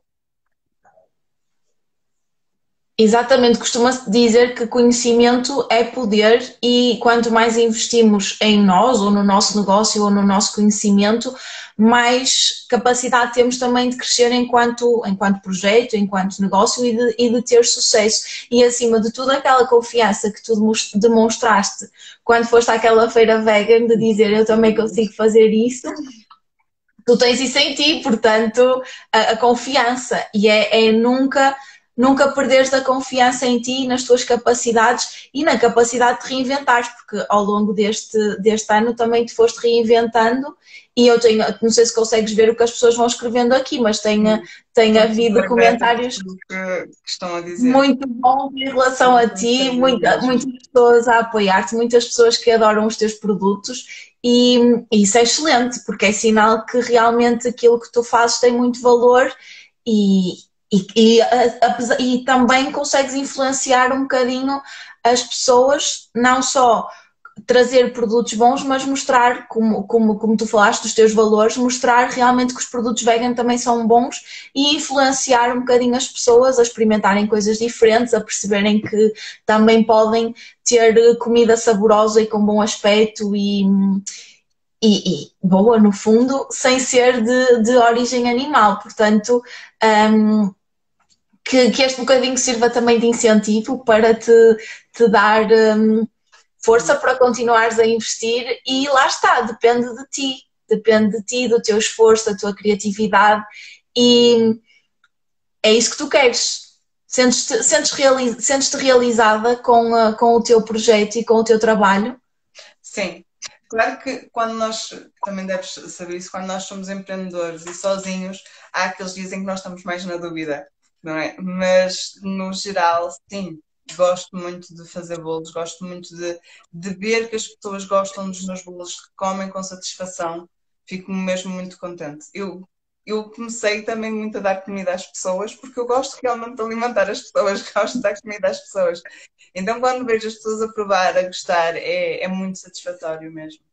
Exatamente, costuma-se dizer que conhecimento é poder e quanto mais investimos em nós, ou no nosso negócio, ou no nosso conhecimento, mais capacidade temos também de crescer enquanto, enquanto projeto, enquanto negócio e de, e de ter sucesso. E acima de tudo, aquela confiança que tu demonstraste quando foste àquela feira vegan de dizer eu também consigo fazer isso, tu tens isso em ti, portanto, a, a confiança. E é, é nunca nunca perderes a confiança em ti, nas tuas capacidades e na capacidade de reinventares, porque ao longo deste, deste ano também te foste reinventando e eu tenho, não sei se consegues ver o que as pessoas vão escrevendo aqui, mas tem, tem havido comentários que estão a dizer. muito bons em relação a ti, muita, muitas pessoas a apoiar-te, muitas pessoas que adoram os teus produtos e, e isso é excelente, porque é sinal que realmente aquilo que tu fazes tem muito valor e, e, e, e, também consegues influenciar um bocadinho as pessoas, não só trazer produtos bons, mas mostrar, como, como, como tu falaste, dos teus valores, mostrar realmente que os produtos vegan também são bons e influenciar um bocadinho as pessoas a experimentarem coisas diferentes, a perceberem que também podem ter comida saborosa e com bom aspecto e, e, e boa no fundo, sem ser de, de origem animal. Portanto, um, que, que este bocadinho sirva também de incentivo para te, te dar um, força para continuares a investir e lá está, depende de ti, depende de ti, do teu esforço, da tua criatividade e é isso que tu queres. Sentes-te sentes sentes realizada com, uh, com o teu projeto e com o teu trabalho? Sim, Claro que quando nós, também deves saber isso, quando nós somos empreendedores e sozinhos, há aqueles dias em que nós estamos mais na dúvida não é? Mas no geral, sim, gosto muito de fazer bolos, gosto muito de, de ver que as pessoas gostam dos meus bolos, que comem com satisfação, fico mesmo muito contente. Eu eu comecei também muito a dar comida às pessoas, porque eu gosto realmente de alimentar as pessoas, gosto de dar comida às pessoas. Então, quando vejo as pessoas a provar, a gostar, é, é muito satisfatório mesmo.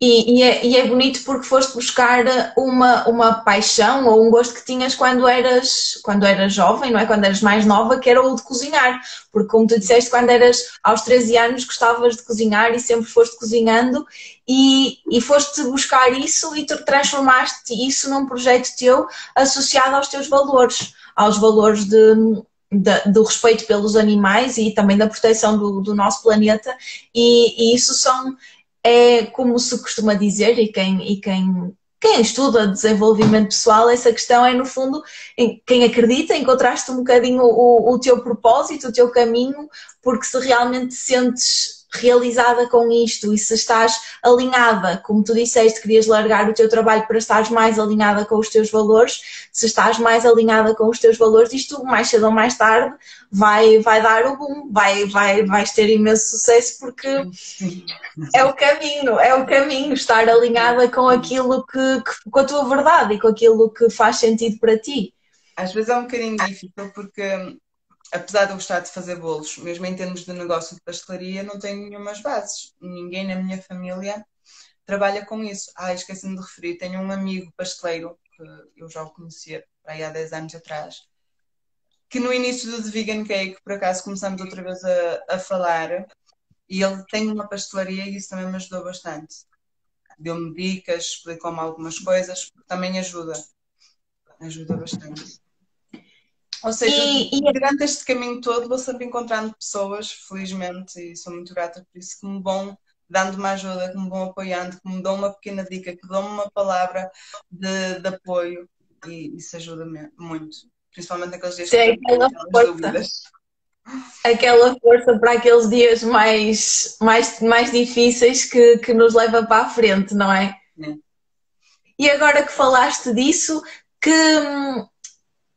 E, e, é, e, é, bonito porque foste buscar uma, uma paixão ou um gosto que tinhas quando eras, quando eras jovem, não é? Quando eras mais nova, que era o de cozinhar. Porque, como tu disseste, quando eras aos 13 anos gostavas de cozinhar e sempre foste cozinhando e, e foste buscar isso e transformaste isso num projeto teu associado aos teus valores, aos valores de, de, do respeito pelos animais e também da proteção do, do nosso planeta. E, e isso são é como se costuma dizer, e quem, e quem, quem estuda desenvolvimento pessoal, essa questão é, no fundo, quem acredita, encontraste um bocadinho o, o teu propósito, o teu caminho, porque se realmente sentes realizada com isto e se estás alinhada, como tu disseste, querias largar o teu trabalho para estares mais alinhada com os teus valores, se estás mais alinhada com os teus valores, isto mais cedo ou mais tarde vai, vai dar o boom, vai, vai, vais ter imenso sucesso porque é o caminho, é o caminho, estar alinhada com aquilo que, que com a tua verdade e com aquilo que faz sentido para ti. Às vezes é um bocadinho difícil porque apesar de eu gostar de fazer bolos, mesmo em termos de negócio de pastelaria, não tenho nenhumas bases. Ninguém na minha família trabalha com isso. Ah, esqueci-me de referir, tenho um amigo pasteleiro, que eu já o conhecia aí há 10 anos atrás, que no início do The Vegan Cake, por acaso, começamos outra vez a, a falar, e ele tem uma pastelaria e isso também me ajudou bastante. Deu-me dicas, explicou-me algumas coisas, também ajuda. Ajuda bastante. Ou seja, e, e... durante este caminho todo vou sempre encontrando pessoas, felizmente, e sou muito grata por isso, que me vão dando uma ajuda, que me vão apoiando, que me dão uma pequena dica, que dão uma palavra de, de apoio e isso ajuda-me muito. Principalmente naqueles dias Sim, que aquela força. Dúvidas. Aquela força para aqueles dias mais, mais, mais difíceis que, que nos leva para a frente, não é? Sim. E agora que falaste disso, que hum,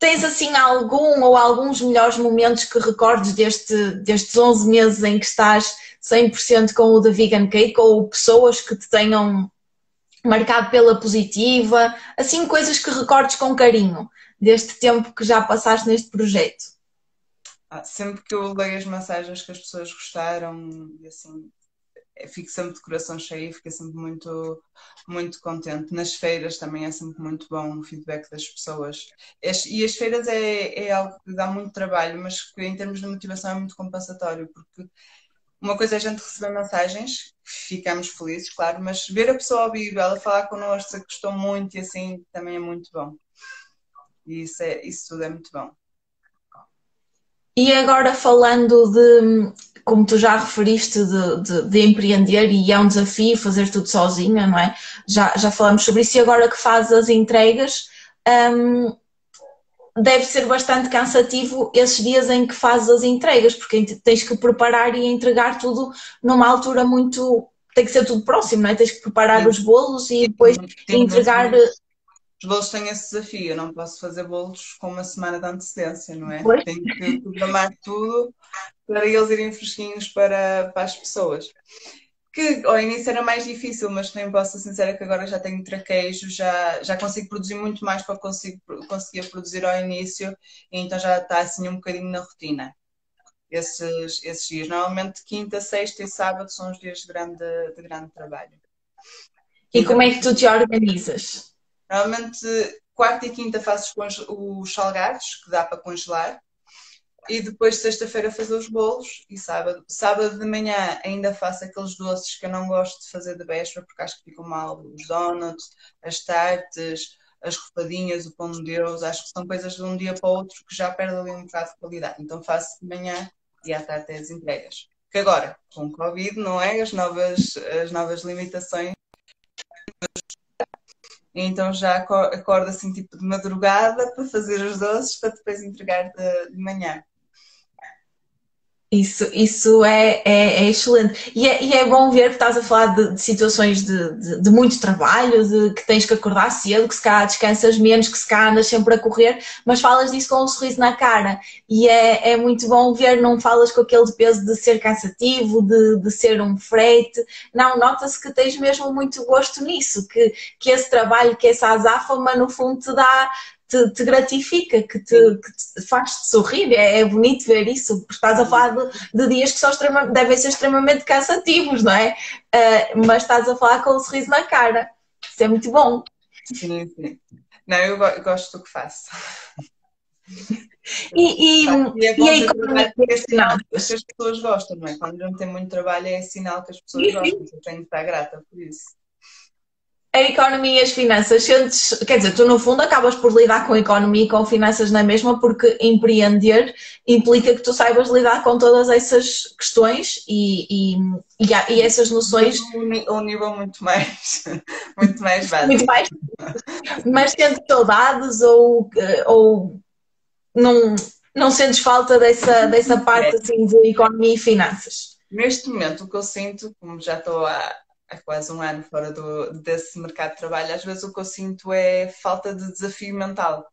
Tens assim algum ou alguns melhores momentos que recordes deste, destes 11 meses em que estás 100% com o The Vegan Cake ou pessoas que te tenham marcado pela positiva, assim coisas que recordes com carinho deste tempo que já passaste neste projeto? Ah, sempre que eu leio as mensagens que as pessoas gostaram, e assim, fico sempre de coração cheio, fico sempre muito, muito contente. Nas feiras também é sempre muito bom o feedback das pessoas. E as feiras é, é algo que dá muito trabalho, mas que em termos de motivação é muito compensatório, porque uma coisa é a gente receber mensagens, ficamos felizes, claro, mas ver a pessoa ao vivo, ela falar connosco, gostou muito e assim também é muito bom. E isso, é, isso tudo é muito bom. E agora falando de, como tu já referiste, de, de, de, empreender e é um desafio fazer tudo sozinha, não é? Já, já falamos sobre isso e agora que fazes as entregas, um, deve ser bastante cansativo esses dias em que fazes as entregas, porque tens que preparar e entregar tudo numa altura muito. Tem que ser tudo próximo, não é? Tens que preparar os bolos e depois entregar os bolos têm esse desafio, eu não posso fazer bolos com uma semana de antecedência, não é? Pois. Tenho que programar tudo para eles irem fresquinhos para, para as pessoas. Que ao início era mais difícil, mas também posso ser sincera que agora já tenho traquejo, já, já consigo produzir muito mais para consigo, conseguir produzir ao início, e então já está assim um bocadinho na rotina. Esses, esses dias. Normalmente quinta, sexta e sábado são os dias de grande, de grande trabalho. E como é que tu te organizas? Normalmente, quarta e quinta faço os salgados, que dá para congelar. E depois, sexta-feira, fazer os bolos. E sábado. Sábado de manhã ainda faço aqueles doces que eu não gosto de fazer de véspera, porque acho que ficam mal. Os donuts, as tartes, as ropadinhas, o pão de Deus. Acho que são coisas de um dia para o outro que já perdem ali um bocado de qualidade. Então faço de manhã e à tarde as entregas. Que agora, com o Covid, não é? As novas, as novas limitações então já acordo assim tipo de madrugada para fazer os doces para depois entregar de, de manhã. Isso, isso é, é, é excelente. E é, e é, bom ver que estás a falar de, de situações de, de, de, muito trabalho, de que tens que acordar cedo, que se cá descansas menos, que se cá andas sempre a correr, mas falas disso com um sorriso na cara. E é, é muito bom ver, não falas com aquele peso de ser cansativo, de, ser um frete. Não, nota-se que tens mesmo muito gosto nisso, que, que esse trabalho, que essa azáfama, no fundo, te dá te, te gratifica, que te, que te faz-te sorrir. É, é, bonito ver isso, porque estás a falar de, de dias que são devem ser extremamente cansativos, não é? Uh, mas estás a falar com um sorriso na cara. Isso é muito bom. Sim, sim. Não, eu gosto do que faço. E, e, e, é e a economia é sinal que as pessoas gostam, não é? Quando não tem muito trabalho é sinal que as pessoas gostam. Eu tenho que estar grata por isso a economia e as finanças, sentes, quer dizer, tu no fundo acabas por lidar com a economia e com finanças na mesma, porque empreender implica que tu saibas lidar com todas essas questões e, e, e, e essas noções. Um, um nível muito mais, muito mais básico. Muito mais. Mas sentes saudades ou, ou não, não sentes falta dessa, dessa parte assim, de economia e finanças? Neste momento, o que eu sinto, como já estou há há quase um ano fora do, desse mercado de trabalho, às vezes o que eu sinto é falta de desafio mental.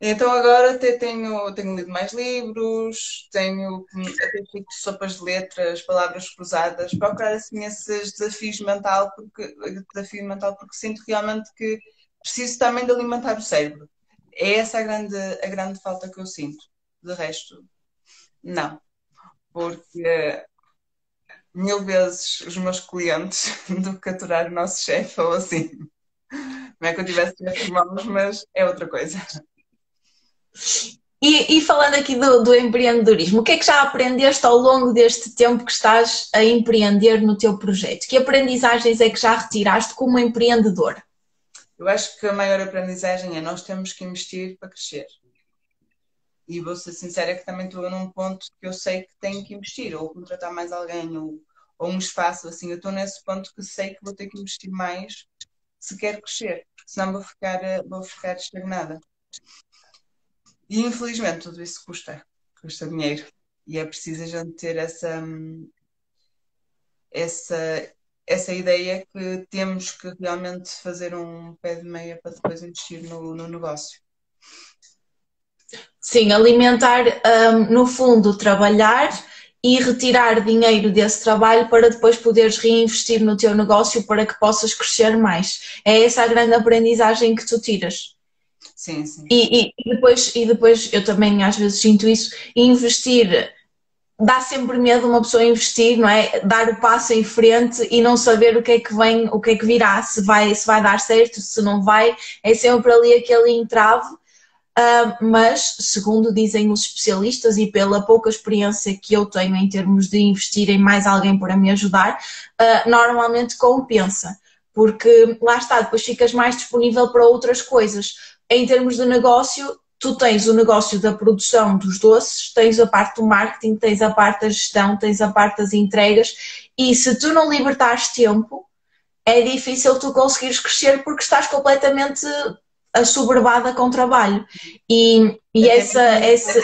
Então agora até tenho, tenho lido mais livros, tenho até feito sopas de letras, palavras cruzadas, procurar assim esses desafios mental, porque, desafio mental porque sinto realmente que preciso também de alimentar o cérebro. É essa a grande, a grande falta que eu sinto. De resto, não. Porque mil vezes os meus clientes do que aturar o nosso chefe ou assim. Não é que eu tivesse chefes maus, mas é outra coisa. E, e, falando aqui do, do, empreendedorismo, o que é que já aprendeste ao longo deste tempo que estás a empreender no teu projeto? Que aprendizagens é que já retiraste como empreendedor? Eu acho que a maior aprendizagem é nós temos que investir para crescer. E vou ser sincera que também estou num ponto que eu sei que tenho que investir, ou contratar mais alguém, ou, ou um espaço, assim, eu estou nesse ponto que sei que vou ter que investir mais se quero crescer, senão vou ficar, vou ficar estagnada. E infelizmente tudo isso custa, custa dinheiro. E é preciso a gente ter essa, essa, essa ideia que temos que realmente fazer um pé de meia para depois investir no, no negócio. Sim, alimentar, um, no fundo, trabalhar e retirar dinheiro desse trabalho para depois poderes reinvestir no teu negócio para que possas crescer mais. É essa a grande aprendizagem que tu tiras. Sim, sim. E, e, depois, e depois eu também às vezes sinto isso, investir dá sempre medo uma pessoa investir, não é? Dar o passo em frente e não saber o que é que vem, o que é que virá, se vai, se vai dar certo, se não vai, é sempre ali aquele entrave Uh, mas, segundo dizem os especialistas e pela pouca experiência que eu tenho em termos de investir em mais alguém para me ajudar, uh, normalmente compensa, porque lá está, depois ficas mais disponível para outras coisas. Em termos de negócio, tu tens o negócio da produção dos doces, tens a parte do marketing, tens a parte da gestão, tens a parte das entregas, e se tu não libertares tempo, é difícil tu conseguires crescer porque estás completamente assoberbada com trabalho. E, e essa, essa.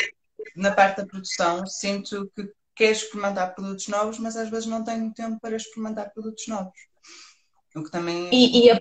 Na parte da produção, sinto que quer experimentar produtos novos, mas às vezes não tenho tempo para experimentar produtos novos. O que também. E, e, a,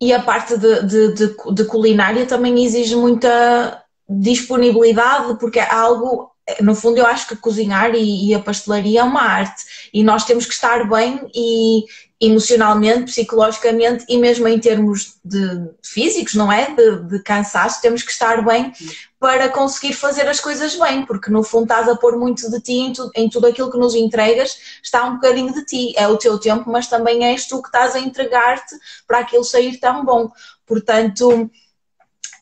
e a parte de, de, de, de culinária também exige muita disponibilidade, porque é algo no fundo, eu acho que cozinhar e, e, a pastelaria é uma arte e nós temos que estar bem e emocionalmente, psicologicamente e mesmo em termos de físicos, não é? De, de, cansaço, temos que estar bem para conseguir fazer as coisas bem, porque no fundo estás a pôr muito de ti em, tu, em tudo aquilo que nos entregas, está um bocadinho de ti, é o teu tempo, mas também és tu que estás a entregar-te para aquilo sair tão bom. Portanto,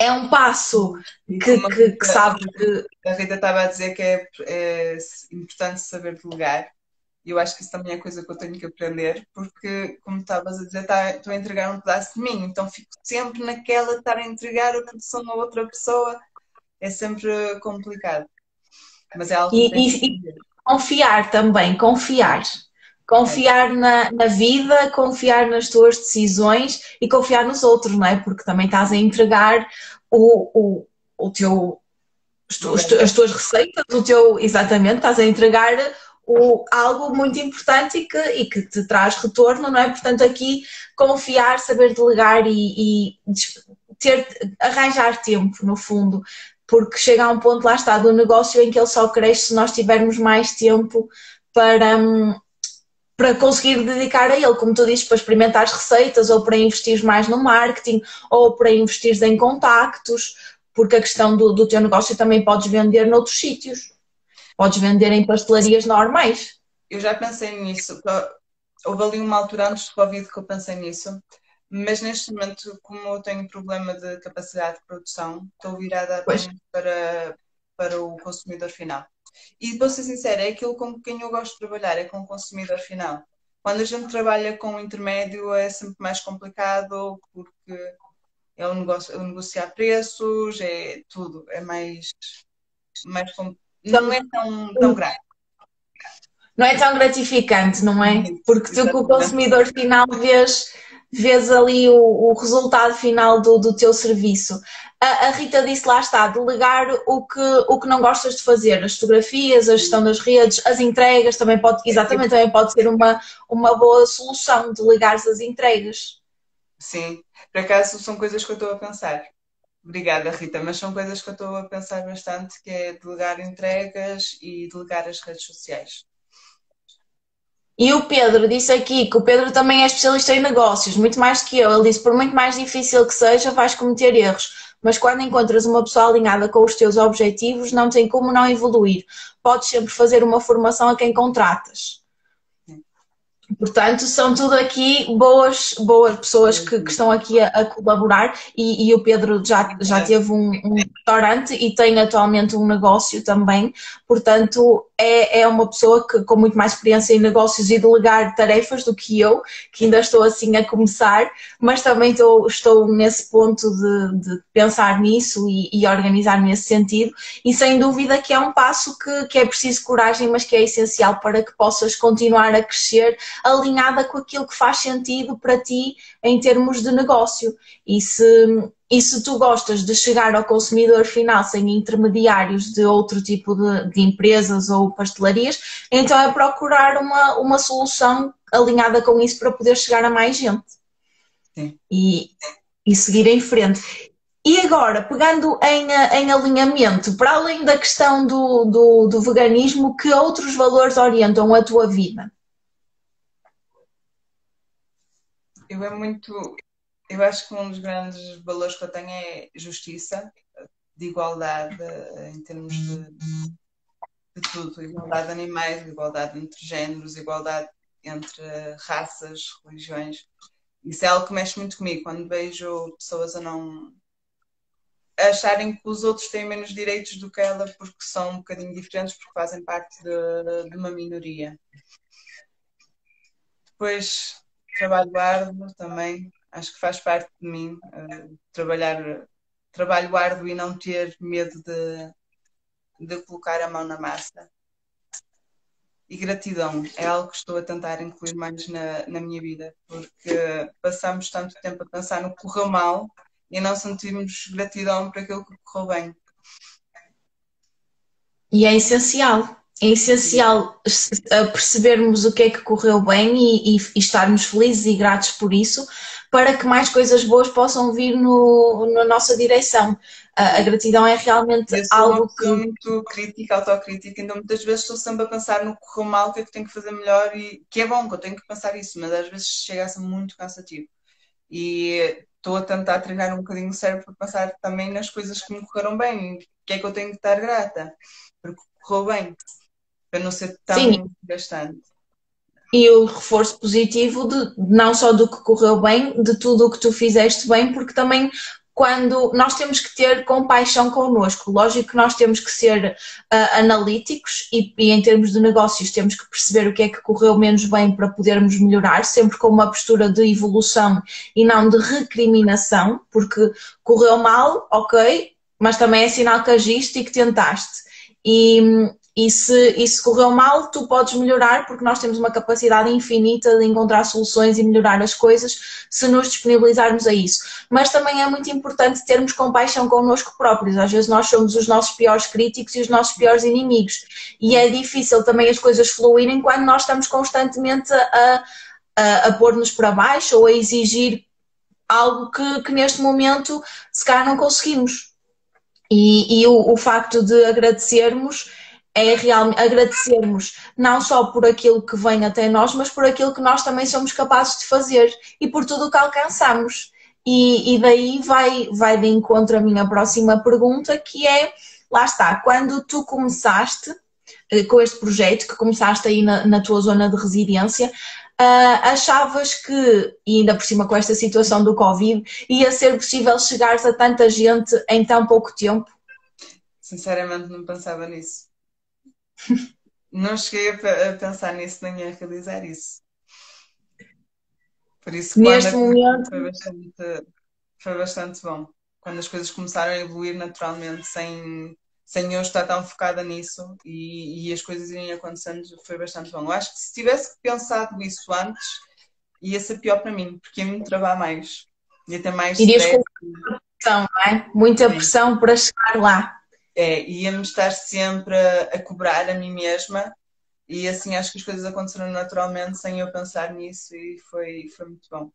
é um passo que, que, que sabe que. A Rita estava a dizer que é, é importante saber delegar e eu acho que isso também é coisa que eu tenho que aprender, porque, como estavas a dizer, tá, estou a entregar um pedaço de mim, então fico sempre naquela de estar a entregar a produção a outra pessoa, é sempre complicado. Mas é algo e, que e, e confiar também, confiar. Confiar na, na vida, confiar nas tuas decisões e confiar nos outros, não é? Porque também estás a entregar o, o, o teu as tuas receitas, o teu, exatamente, estás a entregar o, algo muito importante e que, e que te traz retorno, não é? Portanto, aqui confiar, saber delegar e, e ter, arranjar tempo, no fundo, porque chega a um ponto, lá está, do negócio em que ele só cresce se nós tivermos mais tempo para, hum, para conseguir dedicar a ele, como tu dizes, para experimentar as receitas ou para investir mais no marketing ou para investir em contactos, porque a questão do, do teu negócio também podes vender noutros sítios, podes vender em pastelarias normais. Eu já pensei nisso, houve ali uma altura antes do Covid que eu pensei nisso, mas neste momento, como eu tenho problema de capacidade de produção, estou virada para, para o consumidor final. E vou ser sincera, é aquilo com quem eu gosto de trabalhar, é com o consumidor final. Quando a gente trabalha com o intermédio é sempre mais complicado porque é o, negócio, é o negociar preços, é tudo, é mais, mais não é tão, tão grave. Não é tão gratificante, não é? Porque tu com o consumidor final vês vês ali o, o resultado final do, do teu serviço. A, a, Rita disse lá está, delegar o que, o que não gostas de fazer, as fotografias, a gestão das redes, as entregas, também pode, exatamente, também pode ser uma, uma boa solução, delegar as entregas. Sim, por acaso são coisas que eu estou a pensar. Obrigada, Rita, mas são coisas que eu estou a pensar bastante, que é delegar entregas e delegar as redes sociais. E o Pedro disse aqui que o Pedro também é especialista em negócios, muito mais que eu. Ele disse: por muito mais difícil que seja, vais cometer erros, mas quando encontras uma pessoa alinhada com os teus objetivos, não tem como não evoluir. Podes sempre fazer uma formação a quem contratas. Portanto, são tudo aqui boas, boas pessoas que, que estão aqui a, a colaborar e, e, o Pedro já, já teve um, um, restaurante e tem atualmente um negócio também, portanto é, é uma pessoa que, com muito mais experiência em negócios e delegar tarefas do que eu, que ainda estou assim a começar, mas também estou, estou nesse ponto de, de pensar nisso e, e organizar nesse sentido e sem dúvida que é um passo que, que é preciso coragem, mas que é essencial para que possas continuar a crescer alinhada com aquilo que faz sentido para ti em termos de negócio. E se, e se tu gostas de chegar ao consumidor final sem intermediários de outro tipo de, de empresas ou pastelarias, então é procurar uma, uma solução alinhada com isso para poder chegar a mais gente. Sim. E, e seguir em frente. E agora, pegando em, em alinhamento, para além da questão do, do, do, veganismo, que outros valores orientam a tua vida? eu é muito. Eu acho que um dos grandes valores que eu tenho é justiça, de igualdade em termos de, de tudo, igualdade de animais, igualdade entre géneros, igualdade entre raças, religiões. Isso é algo que mexe muito comigo quando vejo pessoas a não acharem que os outros têm menos direitos do que ela porque são um bocadinho diferentes, porque fazem parte de, de uma minoria. Depois trabalho árduo também, acho que faz parte de mim uh, trabalhar trabalho árduo e não ter medo de, de colocar a mão na massa. E gratidão é algo que estou a tentar incluir mais na, na minha vida, porque passamos tanto tempo a pensar no que correu mal e não sentimos gratidão por aquilo que correu bem. E é essencial, é essencial percebermos o que é que correu bem e, e, e, estarmos felizes e gratos por isso, para que mais coisas boas possam vir no, na nossa direção. A, a gratidão é realmente eu sou algo que. muito crítica, autocrítica, então muitas vezes estou sempre a pensar no que correu mal, o que é que tenho que fazer melhor, e que é bom que eu tenho que pensar isso, mas às vezes chega a ser muito cansativo. E estou a tentar treinar um bocadinho o cérebro para pensar também nas coisas que me correram bem, o que é que eu tenho que estar grata, porque correu bem para não ser tão Sim. E o reforço positivo de não só do que correu bem, de tudo o que tu fizeste bem, porque também quando nós temos que ter compaixão connosco. Lógico que nós temos que ser uh, analíticos e, e, em termos de negócios temos que perceber o que é que correu menos bem para podermos melhorar, sempre com uma postura de evolução e não de recriminação, porque correu mal, ok, mas também é sinal que agiste e que tentaste. E, E se isso correu mal, tu podes melhorar, porque nós temos uma capacidade infinita de encontrar soluções e melhorar as coisas se nos disponibilizarmos a isso. Mas também é muito importante termos compaixão connosco próprios. Às vezes nós somos os nossos piores críticos e os nossos piores inimigos. E é difícil também as coisas fluírem quando nós estamos constantemente a, a, a pôr-nos para baixo ou a exigir algo que, que neste momento se calhar não conseguimos. E, e o, o, facto de agradecermos é realmente agradecermos não só por aquilo que vem até nós, mas por aquilo que nós também somos capazes de fazer e por tudo o que alcançamos. E, e daí vai, vai de encontro a minha próxima pergunta, que é, lá está, quando tu começaste eh, com este projeto, que começaste aí na, na tua zona de residência, Uh, achavas que, e ainda por cima com esta situação do Covid, ia ser possível chegares a tanta gente em tão pouco tempo? Sinceramente, não pensava nisso. Não cheguei a, pensar nisso nem a realizar isso. Por isso, neste momento. Foi bastante, foi bastante bom. Quando as coisas começaram a evoluir naturalmente, sem sem eu estar tão focada nisso e, e, as coisas irem acontecendo, foi bastante bom. Eu acho que se tivesse pensado isso antes, ia ser pior para mim, porque ia me travar mais. Ia ter mais Irias com pressão, não é? Muita pressão para chegar lá. É, ia-me estar sempre a, a, cobrar a mim mesma e assim acho que as coisas aconteceram naturalmente sem eu pensar nisso e foi, foi muito bom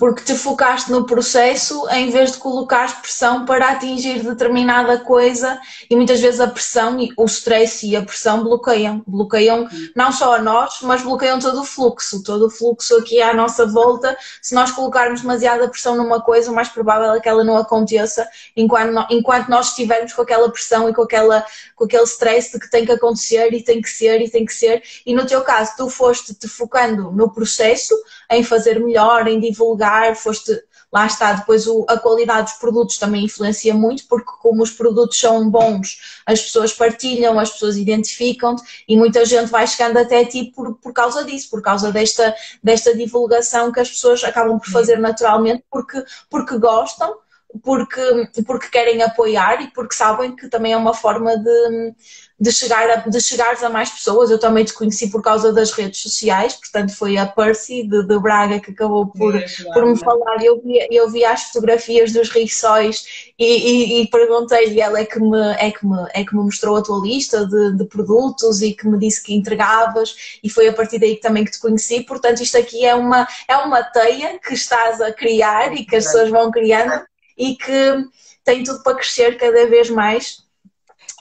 porque te focaste no processo em vez de colocar pressão para atingir determinada coisa e muitas vezes a pressão o stress e a pressão bloqueiam, bloqueiam não só a nós, mas bloqueiam todo o fluxo, todo o fluxo aqui à nossa volta. Se nós colocarmos demasiada pressão numa coisa, o mais provável é que ela não aconteça enquanto, enquanto nós estivermos com aquela pressão e com, aquela, com aquele stress de que tem que acontecer e tem que ser e tem que ser. E no teu caso, tu foste te focando no processo, em fazer melhor, em divulgar, foste lá está, depois o, a qualidade dos produtos também influencia muito, porque como os produtos são bons, as pessoas partilham, as pessoas identificam-te e muita gente vai chegando até ti por, por causa disso, por causa desta, desta divulgação que as pessoas acabam por fazer naturalmente porque, porque gostam porque, porque querem apoiar e porque sabem que também é uma forma de, de, chegar a, de chegares a mais pessoas. Eu também te conheci por causa das redes sociais, portanto foi a Percy de, de Braga que acabou por, é, por me falar. Eu vi, eu vi as fotografias dos riçóis e, e, e perguntei-lhe, ela é que, me, é, que me, é que me mostrou a tua lista de, de produtos e que me disse que entregavas e foi a partir daí também que te conheci. Portanto, isto aqui é uma, é uma teia que estás a criar e que as pessoas vão criando e que tem tudo para crescer cada vez mais,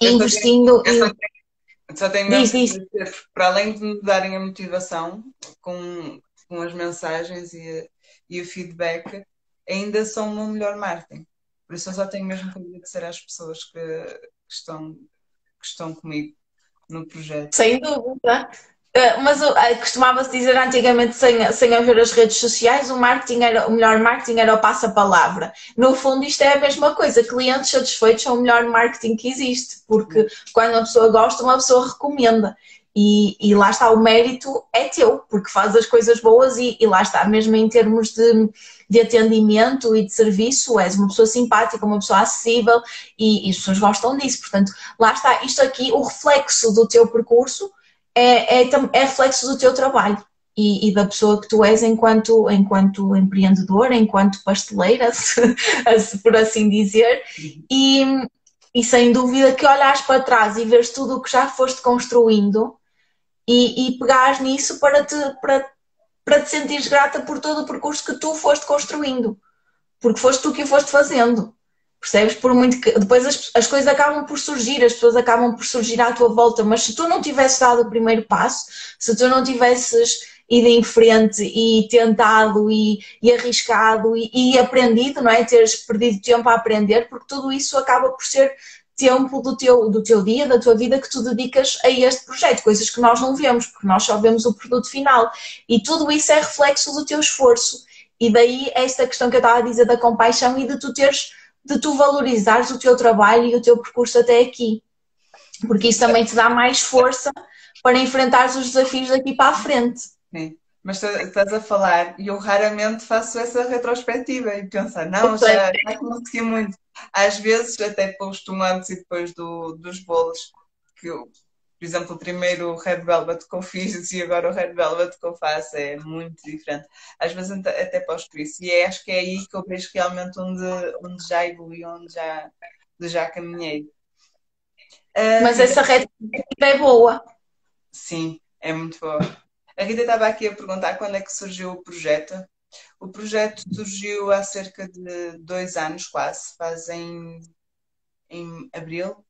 eu investindo tenho, em. Só tenho diz, diz. Dizer, para além de me darem a motivação com, com as mensagens e, e o feedback, ainda são uma melhor marketing. Por isso eu só tenho mesmo que agradecer às pessoas que, que, estão, que estão comigo no projeto. Sem dúvida. Eh, mas uh, costumava-se dizer antigamente, sem, sem haver as redes sociais, o marketing era, o melhor marketing era o passa-palavra. No fundo, isto é a mesma coisa. Clientes satisfeitos são o melhor marketing que existe, porque quando uma pessoa gosta, uma pessoa recomenda. E, e lá está, o mérito é teu, porque faz as coisas boas e, e lá está, mesmo em termos de, de atendimento e de serviço, és uma pessoa simpática, uma pessoa acessível e, e as pessoas gostam disso. Portanto, lá está, isto aqui, o reflexo do teu percurso é, é, é reflexo do teu trabalho e, e, da pessoa que tu és enquanto, enquanto empreendedor, enquanto pasteleira, se, se por assim dizer, e, e sem dúvida que olhas para trás e vês tudo o que já foste construindo e, e pegares nisso para te, para, para te sentires grata por todo o percurso que tu foste construindo, porque foste tu que o foste fazendo. Percebes? Por muito que depois as, as coisas acabam por surgir, as pessoas acabam por surgir à tua volta, mas se tu não tivesses dado o primeiro passo, se tu não tivesses ido em frente e tentado e, e arriscado e, e, aprendido, não é? Teres perdido tempo a aprender, porque tudo isso acaba por ser tempo do teu, do teu dia, da tua vida que tu dedicas a este projeto, coisas que nós não vemos, porque nós só vemos o produto final. E tudo isso é reflexo do teu esforço. E daí esta questão que eu estava a dizer da compaixão e de tu teres de tu valorizares o teu trabalho e o teu percurso até aqui. Porque isso também te dá mais força para enfrentar os desafios daqui para a frente. Sim. Mas estás a falar e eu raramente faço essa retrospectiva e pensar, não, já, já consegui muito. Às vezes até posto antes e depois do, dos bolos, que eu, por exemplo, o primeiro Red Velvet que eu fiz e agora o Red Velvet que eu faço é muito diferente. Às vezes até posto isso. E é, acho que é aí que eu vejo realmente onde, onde já evolui, onde já, onde já caminhei. Uh, Mas essa retrospectiva é boa. Sim, é muito boa. A Rita estava aqui a perguntar quando é que surgiu o projeto. O projeto surgiu há cerca de dois anos, quase, fazem em abril,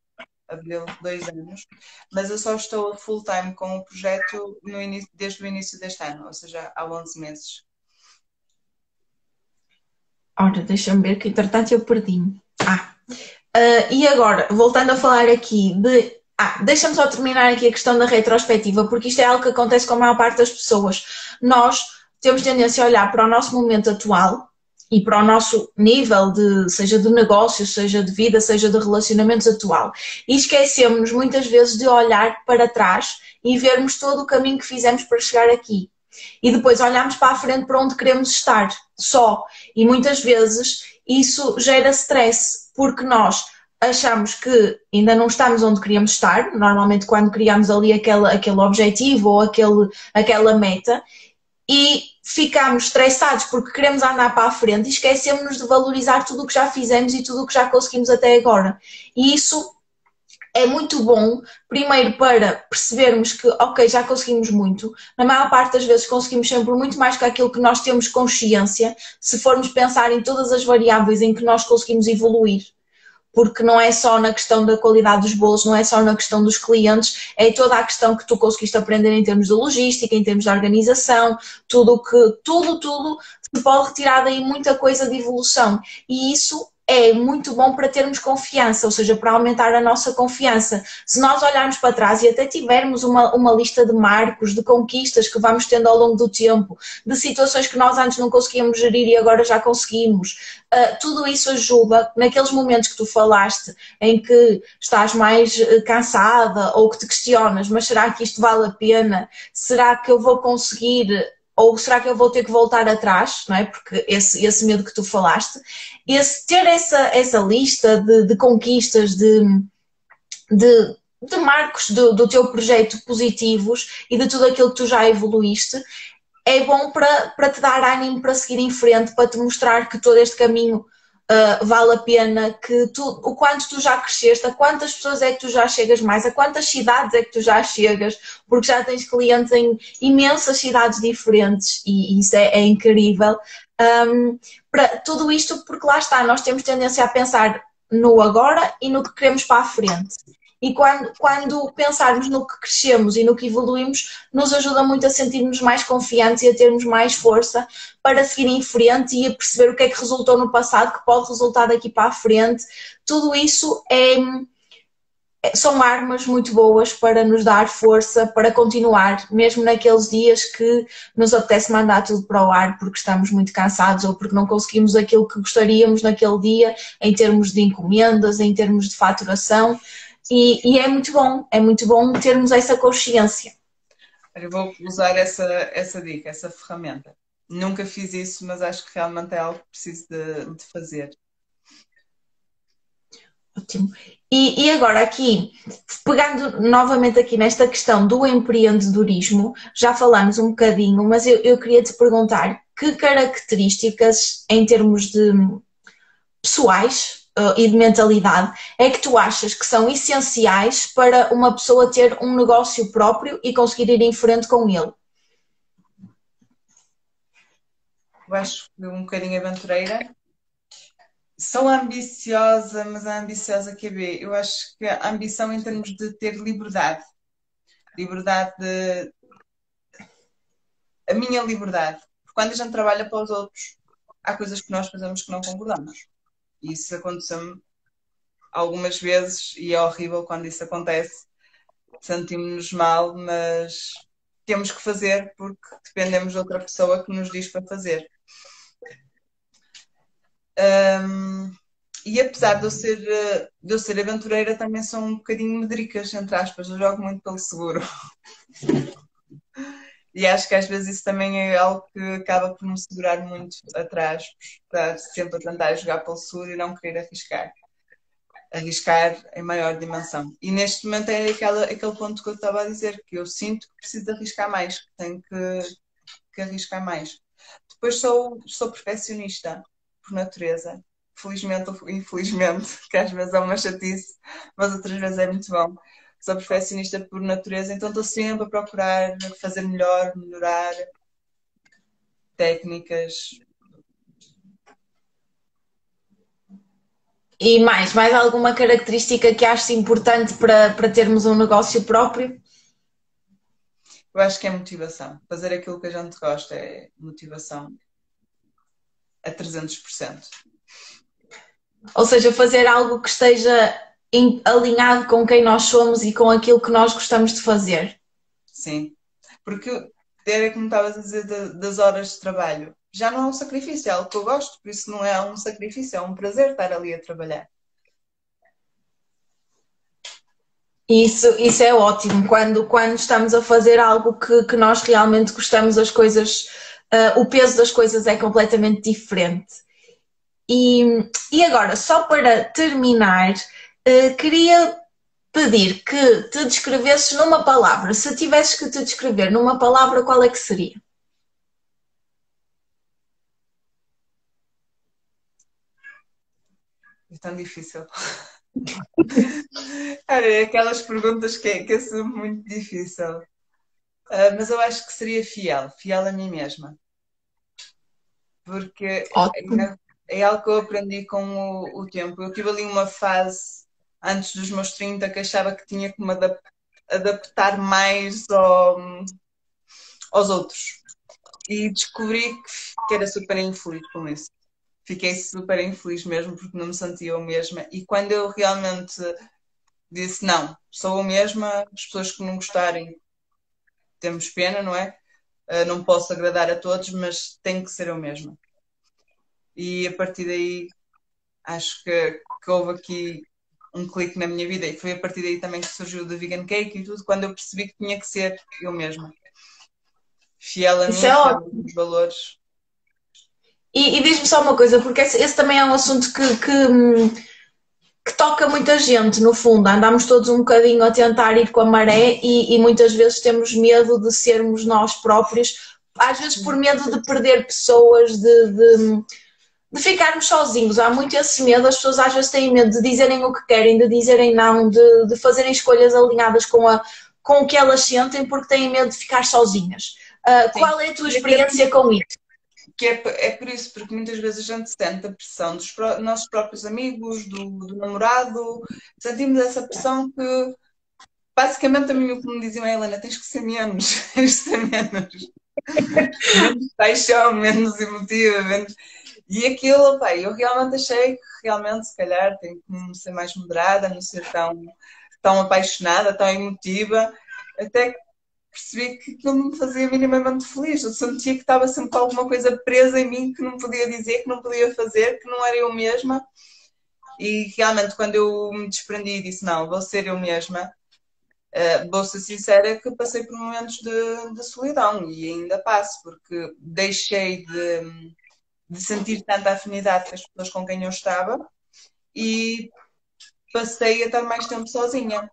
abril, dois anos, mas eu só estou full time com o projeto no início, desde o início deste ano, ou seja, há 11 meses. Ora, deixa-me ver que entretanto eu perdi-me. Ah, uh, e agora, voltando a falar aqui de. Ah, deixa-me só terminar aqui a questão da retrospectiva, porque isto é algo que acontece com a maior parte das pessoas. Nós temos tendência a olhar para o nosso momento atual e para o nosso nível de, seja de negócio, seja de vida, seja de relacionamentos atual. E esquecemos muitas vezes de olhar para trás e vermos todo o caminho que fizemos para chegar aqui. E depois olharmos para a frente para onde queremos estar, só. E muitas vezes isso gera stress, porque nós achamos que ainda não estamos onde queríamos estar, normalmente quando criamos ali aquele, aquele objetivo ou aquele, aquela meta, e ficamos estressados porque queremos andar para a frente e esquecemos-nos de valorizar tudo o que já fizemos e tudo o que já conseguimos até agora. E isso é muito bom, primeiro para percebermos que, ok, já conseguimos muito, na maior parte das vezes conseguimos sempre muito mais que aquilo que nós temos consciência, se formos pensar em todas as variáveis em que nós conseguimos evoluir porque não é só na questão da qualidade dos bolos, não é só na questão dos clientes, é toda a questão que tu conseguiste aprender em termos de logística, em termos de organização, tudo que, tudo, tudo, se pode retirar daí muita coisa de evolução. E isso é muito bom para termos confiança, ou seja, para aumentar a nossa confiança. Se nós olharmos para trás e até tivermos uma, uma lista de marcos, de conquistas que vamos tendo ao longo do tempo, de situações que nós antes não conseguíamos gerir e agora já conseguimos, uh, tudo isso ajuda naqueles momentos que tu falaste, em que estás mais uh, cansada ou que te questionas, mas será que isto vale a pena? Será que eu vou conseguir ou será que eu vou ter que voltar atrás, não é? Porque esse, esse medo que tu falaste, esse, ter essa, essa lista de, de conquistas, de, de, de marcos do, do, teu projeto positivos e de tudo aquilo que tu já evoluíste, é bom para, para te dar ânimo para seguir em frente, para te mostrar que todo este caminho uh, vale a pena, que tu, o quanto tu já cresceste, a quantas pessoas é que tu já chegas mais, a quantas cidades é que tu já chegas, porque já tens clientes em imensas cidades diferentes e, isso é, é incrível. Um, para tudo isto, porque lá está, nós temos tendência a pensar no agora e no que queremos para a frente. E quando, quando pensarmos no que crescemos e no que evoluímos, nos ajuda muito a sentirmos mais confiantes e a termos mais força para seguir em frente e a perceber o que é que resultou no passado, que pode resultar daqui para a frente. Tudo isso é, é são armas muito boas para nos dar força para continuar, mesmo naqueles dias que nos apetece mandar tudo para o ar porque estamos muito cansados ou porque não conseguimos aquilo que gostaríamos naquele dia em termos de encomendas, em termos de faturação. E, e, é muito bom, é muito bom termos essa consciência. Eu vou usar essa, essa dica, essa ferramenta. Nunca fiz isso, mas acho que realmente é algo que preciso de, de fazer. Ótimo. E, e, agora aqui, pegando novamente aqui nesta questão do empreendedorismo, já falamos um bocadinho, mas eu, eu queria te perguntar que características em termos de pessoais uh, e de mentalidade é que tu achas que são essenciais para uma pessoa ter um negócio próprio e conseguir ir em frente com ele? Eu acho que um bocadinho aventureira. Sou ambiciosa, mas a ambiciosa que é. Eu acho que a ambição em termos de ter liberdade. Liberdade de. A minha liberdade. Porque quando a gente trabalha para os outros, há coisas que nós fazemos que não concordamos. Isso aconteceu-me algumas vezes e é horrível quando isso acontece. Sentimos-nos mal, mas temos que fazer porque dependemos de outra pessoa que nos diz para fazer. Um, e apesar de eu, ser, de eu ser aventureira, também sou um bocadinho medricas, entre aspas, eu jogo muito pelo seguro. E acho que às vezes isso também é algo que acaba por me segurar muito atrás, estar sempre a tentar jogar pelo sul e não querer arriscar. arriscar em maior dimensão. E neste momento é aquela, aquele ponto que eu estava a dizer, que eu sinto que preciso arriscar mais, que tenho que, que arriscar mais. Depois sou, sou perfeccionista, por natureza. Felizmente ou infelizmente, que às vezes é uma chatice, mas outras vezes é muito bom. Sou perfeccionista por natureza, então estou sempre a procurar fazer melhor, melhorar técnicas, E mais, mais alguma característica que aches importante para, para termos um negócio próprio? Eu acho que é motivação. Fazer aquilo que a gente gosta é motivação a 300%. Ou seja, fazer algo que esteja alinhado com quem nós somos e com aquilo que nós gostamos de fazer. Sim, porque era como estavas a dizer das horas de trabalho já não é um sacrifício, é algo que eu gosto, por isso não é um sacrifício, é um prazer estar ali a trabalhar. Isso, isso é ótimo, quando, quando estamos a fazer algo que, que nós realmente gostamos, as coisas, uh, o peso das coisas é completamente diferente. E, e agora, só para terminar, uh, queria pedir que te descrevesses numa palavra. Se tivesses que te descrever numa palavra, qual é que seria? É tão difícil. é aquelas perguntas que é, que é muito difícil. Uh, mas eu acho que seria fiel, fiel a mim mesma. Porque é, é, algo que eu aprendi com o, o, tempo. Eu tive ali uma fase antes dos meus 30 que achava que tinha que me adaptar mais ao, aos outros. E descobri que, era super infeliz com isso fiquei super infeliz mesmo porque não me sentia eu mesma. E quando eu realmente disse não, sou eu mesma, as pessoas que não gostarem temos pena, não é? Uh, não posso agradar a todos, mas tenho que ser eu mesma. E a partir daí acho que, que houve aqui um clique na minha vida e foi a partir daí também que surgiu o The Vegan Cake e tudo, quando eu percebi que tinha que ser eu mesma. Fiel a mim, é valores e, e diz-me só uma coisa, porque esse, esse, também é um assunto que, que, que, toca muita gente, no fundo. Andamos todos um bocadinho a tentar ir com a maré e, e muitas vezes temos medo de sermos nós próprios, às vezes por medo de perder pessoas, de, de, de ficarmos sozinhos. Há muito esse medo, as pessoas às vezes têm medo de dizerem o que querem, de dizerem não, de, de fazerem escolhas alinhadas com, a, com o que elas sentem porque têm medo de ficar sozinhas. Uh, qual é a tua experiência com isso? que é, é por isso, porque muitas vezes a gente sente a pressão dos nossos próprios amigos, do, do, namorado, sentimos essa pressão que basicamente a mim o que me diziam é Helena, tens que ser menos, tens que ser menos. menos paixão, menos emotiva, menos... E aquilo, pá, eu realmente achei que realmente se calhar tenho que ser mais moderada, não ser tão, tão apaixonada, tão emotiva, até que percebi que aquilo me fazia minimamente feliz. Eu sentia que estava sempre alguma coisa presa em mim que não podia dizer, que não podia fazer, que não era eu mesma. E realmente, quando eu me desprendi e disse: Não, vou ser eu mesma, uh, vou ser sincera que passei por momentos de, de solidão e ainda passo, porque deixei de, de sentir tanta afinidade com as pessoas com quem eu estava e passei a estar mais tempo sozinha.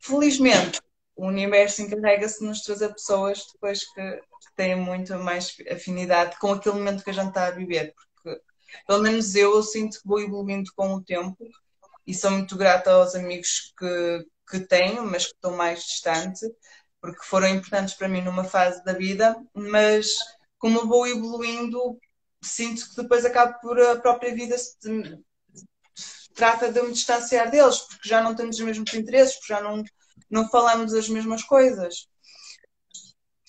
Felizmente, o universo encarrega-se de nos trazer pessoas depois que têm muito mais afinidade com aquele momento que a gente está a viver, porque pelo menos eu, eu sinto que vou evoluindo com o tempo e sou muito grata aos amigos que, que tenho, mas que estão mais distante, porque foram importantes para mim numa fase da vida, mas como vou evoluindo, sinto que depois acabo por a própria vida se trata de me distanciar deles, porque já não temos os mesmos interesses, porque já não não falamos as mesmas coisas.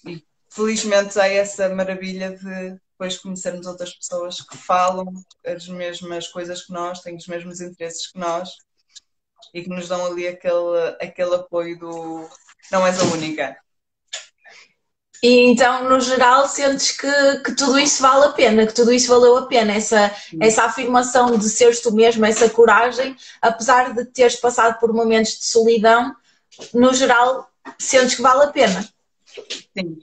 E felizmente há essa maravilha de depois conhecermos outras pessoas que falam as mesmas coisas que nós, têm os mesmos interesses que nós e que nos dão ali aquele, aquele apoio do não és a única. E então, no geral, sentes que, que tudo isso vale a pena, que tudo isso valeu a pena, essa, essa afirmação de seres tu mesmo, essa coragem, apesar de teres passado por momentos de solidão, no geral, sentes que vale a pena. Sim.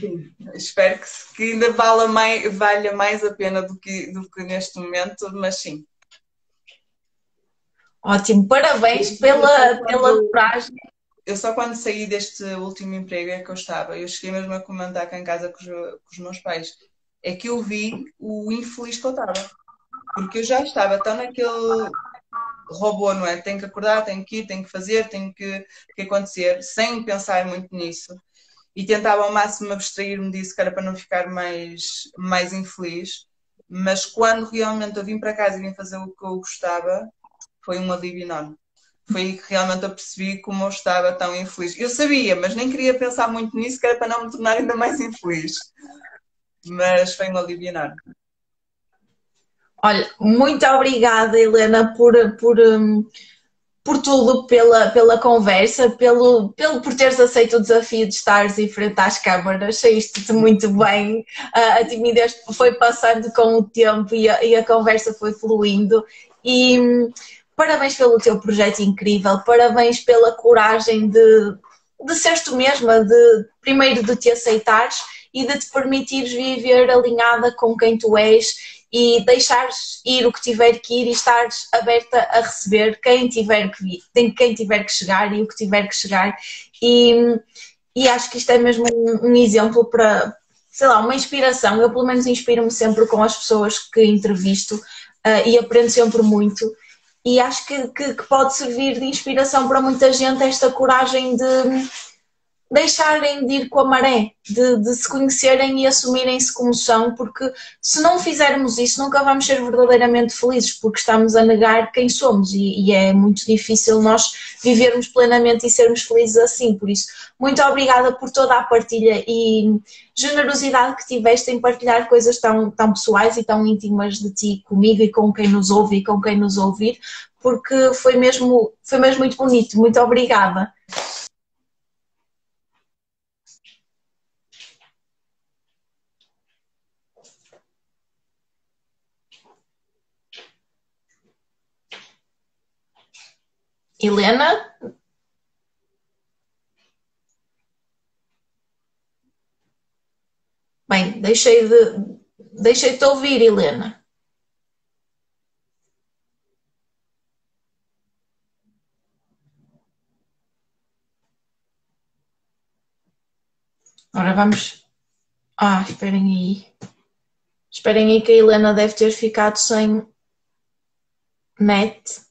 Sim. Espero que, que ainda valha mais, valha mais a pena do que, do que neste momento, mas sim. Ótimo, parabéns pela, pela coragem. Eu só quando saí deste último emprego é que eu estava, eu cheguei mesmo a comentar cá em casa com os, com os meus pais, é que eu vi o infeliz que eu estava. Porque eu já estava tão naquele robô, não é? Tenho que acordar, tenho que ir, tenho que fazer, tenho que, que acontecer, sem pensar muito nisso. E tentava ao máximo abstrair-me disso, que era para não ficar mais, mais infeliz. Mas quando realmente eu vim para casa e vim fazer o que eu gostava, foi um alívio enorme. Foi aí que realmente eu percebi como eu estava tão infeliz. Eu sabia, mas nem queria pensar muito nisso, que era para não me tornar ainda mais infeliz. Mas foi um enorme. Olha, muito obrigada, Helena, por, por, um, por tudo, pela, pela conversa, pelo, pelo, por teres aceito o desafio de estares em frente às câmaras. Saíste-te muito bem, a, a timidez foi passando com o tempo e a, e a conversa foi fluindo. E hum, parabéns pelo teu projeto incrível, parabéns pela coragem de, de seres tu mesma, de primeiro de te aceitares e de te permitires viver alinhada com quem tu és e deixares ir o que tiver que ir e estares aberta a receber quem tiver que vir, quem tiver que chegar e o que tiver que chegar. E, e acho que isto é mesmo um, um exemplo para, sei lá, uma inspiração. Eu, pelo menos, inspiro-me sempre com as pessoas que entrevisto uh, e aprendo sempre muito. E acho que, que, que pode servir de inspiração para muita gente esta coragem de deixarem de ir com a maré, de, de se conhecerem e assumirem-se como são, porque se não fizermos isso, nunca vamos ser verdadeiramente felizes, porque estamos a negar quem somos e, e, é muito difícil nós vivermos plenamente e sermos felizes assim. Por isso, muito obrigada por toda a partilha e generosidade que tiveste em partilhar coisas tão, tão pessoais e tão íntimas de ti comigo e com quem nos ouve e com quem nos ouvir, porque foi mesmo, foi mesmo muito bonito. Muito obrigada. Helena? Bem, deixei de, deixei de ouvir, Helena. Agora vamos. Ah, esperem aí. Esperem aí que a Helena deve ter ficado sem net.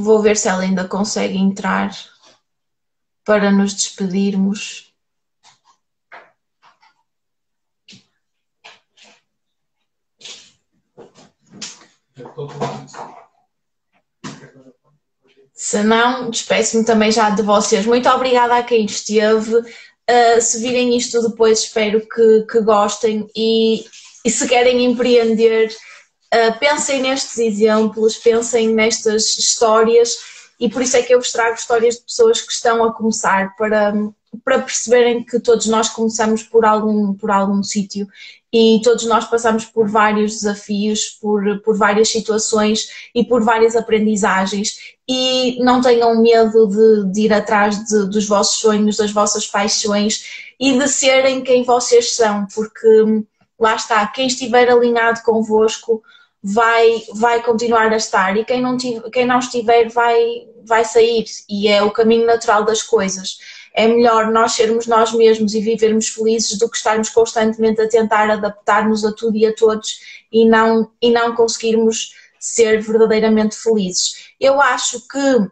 Vou ver se ela ainda consegue entrar para nos despedirmos. Se não, despeço-me também já de vocês. Muito obrigada a quem esteve. Uh, se virem isto depois, espero que, que gostem e, e se querem empreender Uh, pensem nestes exemplos, pensem nestas histórias e por isso é que eu vos trago histórias de pessoas que estão a começar para, para perceberem que todos nós começamos por algum, por algum sítio. E todos nós passamos por vários desafios, por, por várias situações e por várias aprendizagens. E não tenham medo de, de ir atrás de, dos vossos sonhos, das vossas paixões e de serem quem vocês são, porque lá está, quem estiver alinhado convosco vai, vai continuar a estar e quem não, tiver, quem não estiver vai, vai sair e é o caminho natural das coisas. É melhor nós sermos nós mesmos e vivermos felizes do que estarmos constantemente a tentar adaptar-nos a tudo e a todos e não, e não conseguirmos ser verdadeiramente felizes. Eu acho que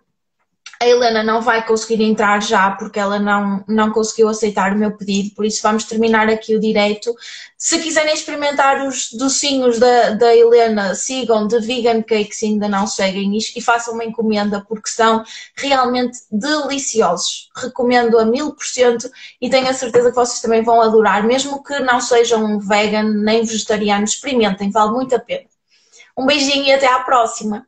a Helena não vai conseguir entrar já porque ela não, não conseguiu aceitar o meu pedido, por isso vamos terminar aqui o direito. Se quiserem experimentar os docinhos da, da Helena, sigam de Vegan Cake se ainda não seguem e façam uma encomenda porque são realmente deliciosos. Recomendo a mil por cento e tenho a certeza que vocês também vão adorar, mesmo que não sejam vegan nem vegetarianos, experimentem, vale muito a pena. Um beijinho e até à próxima!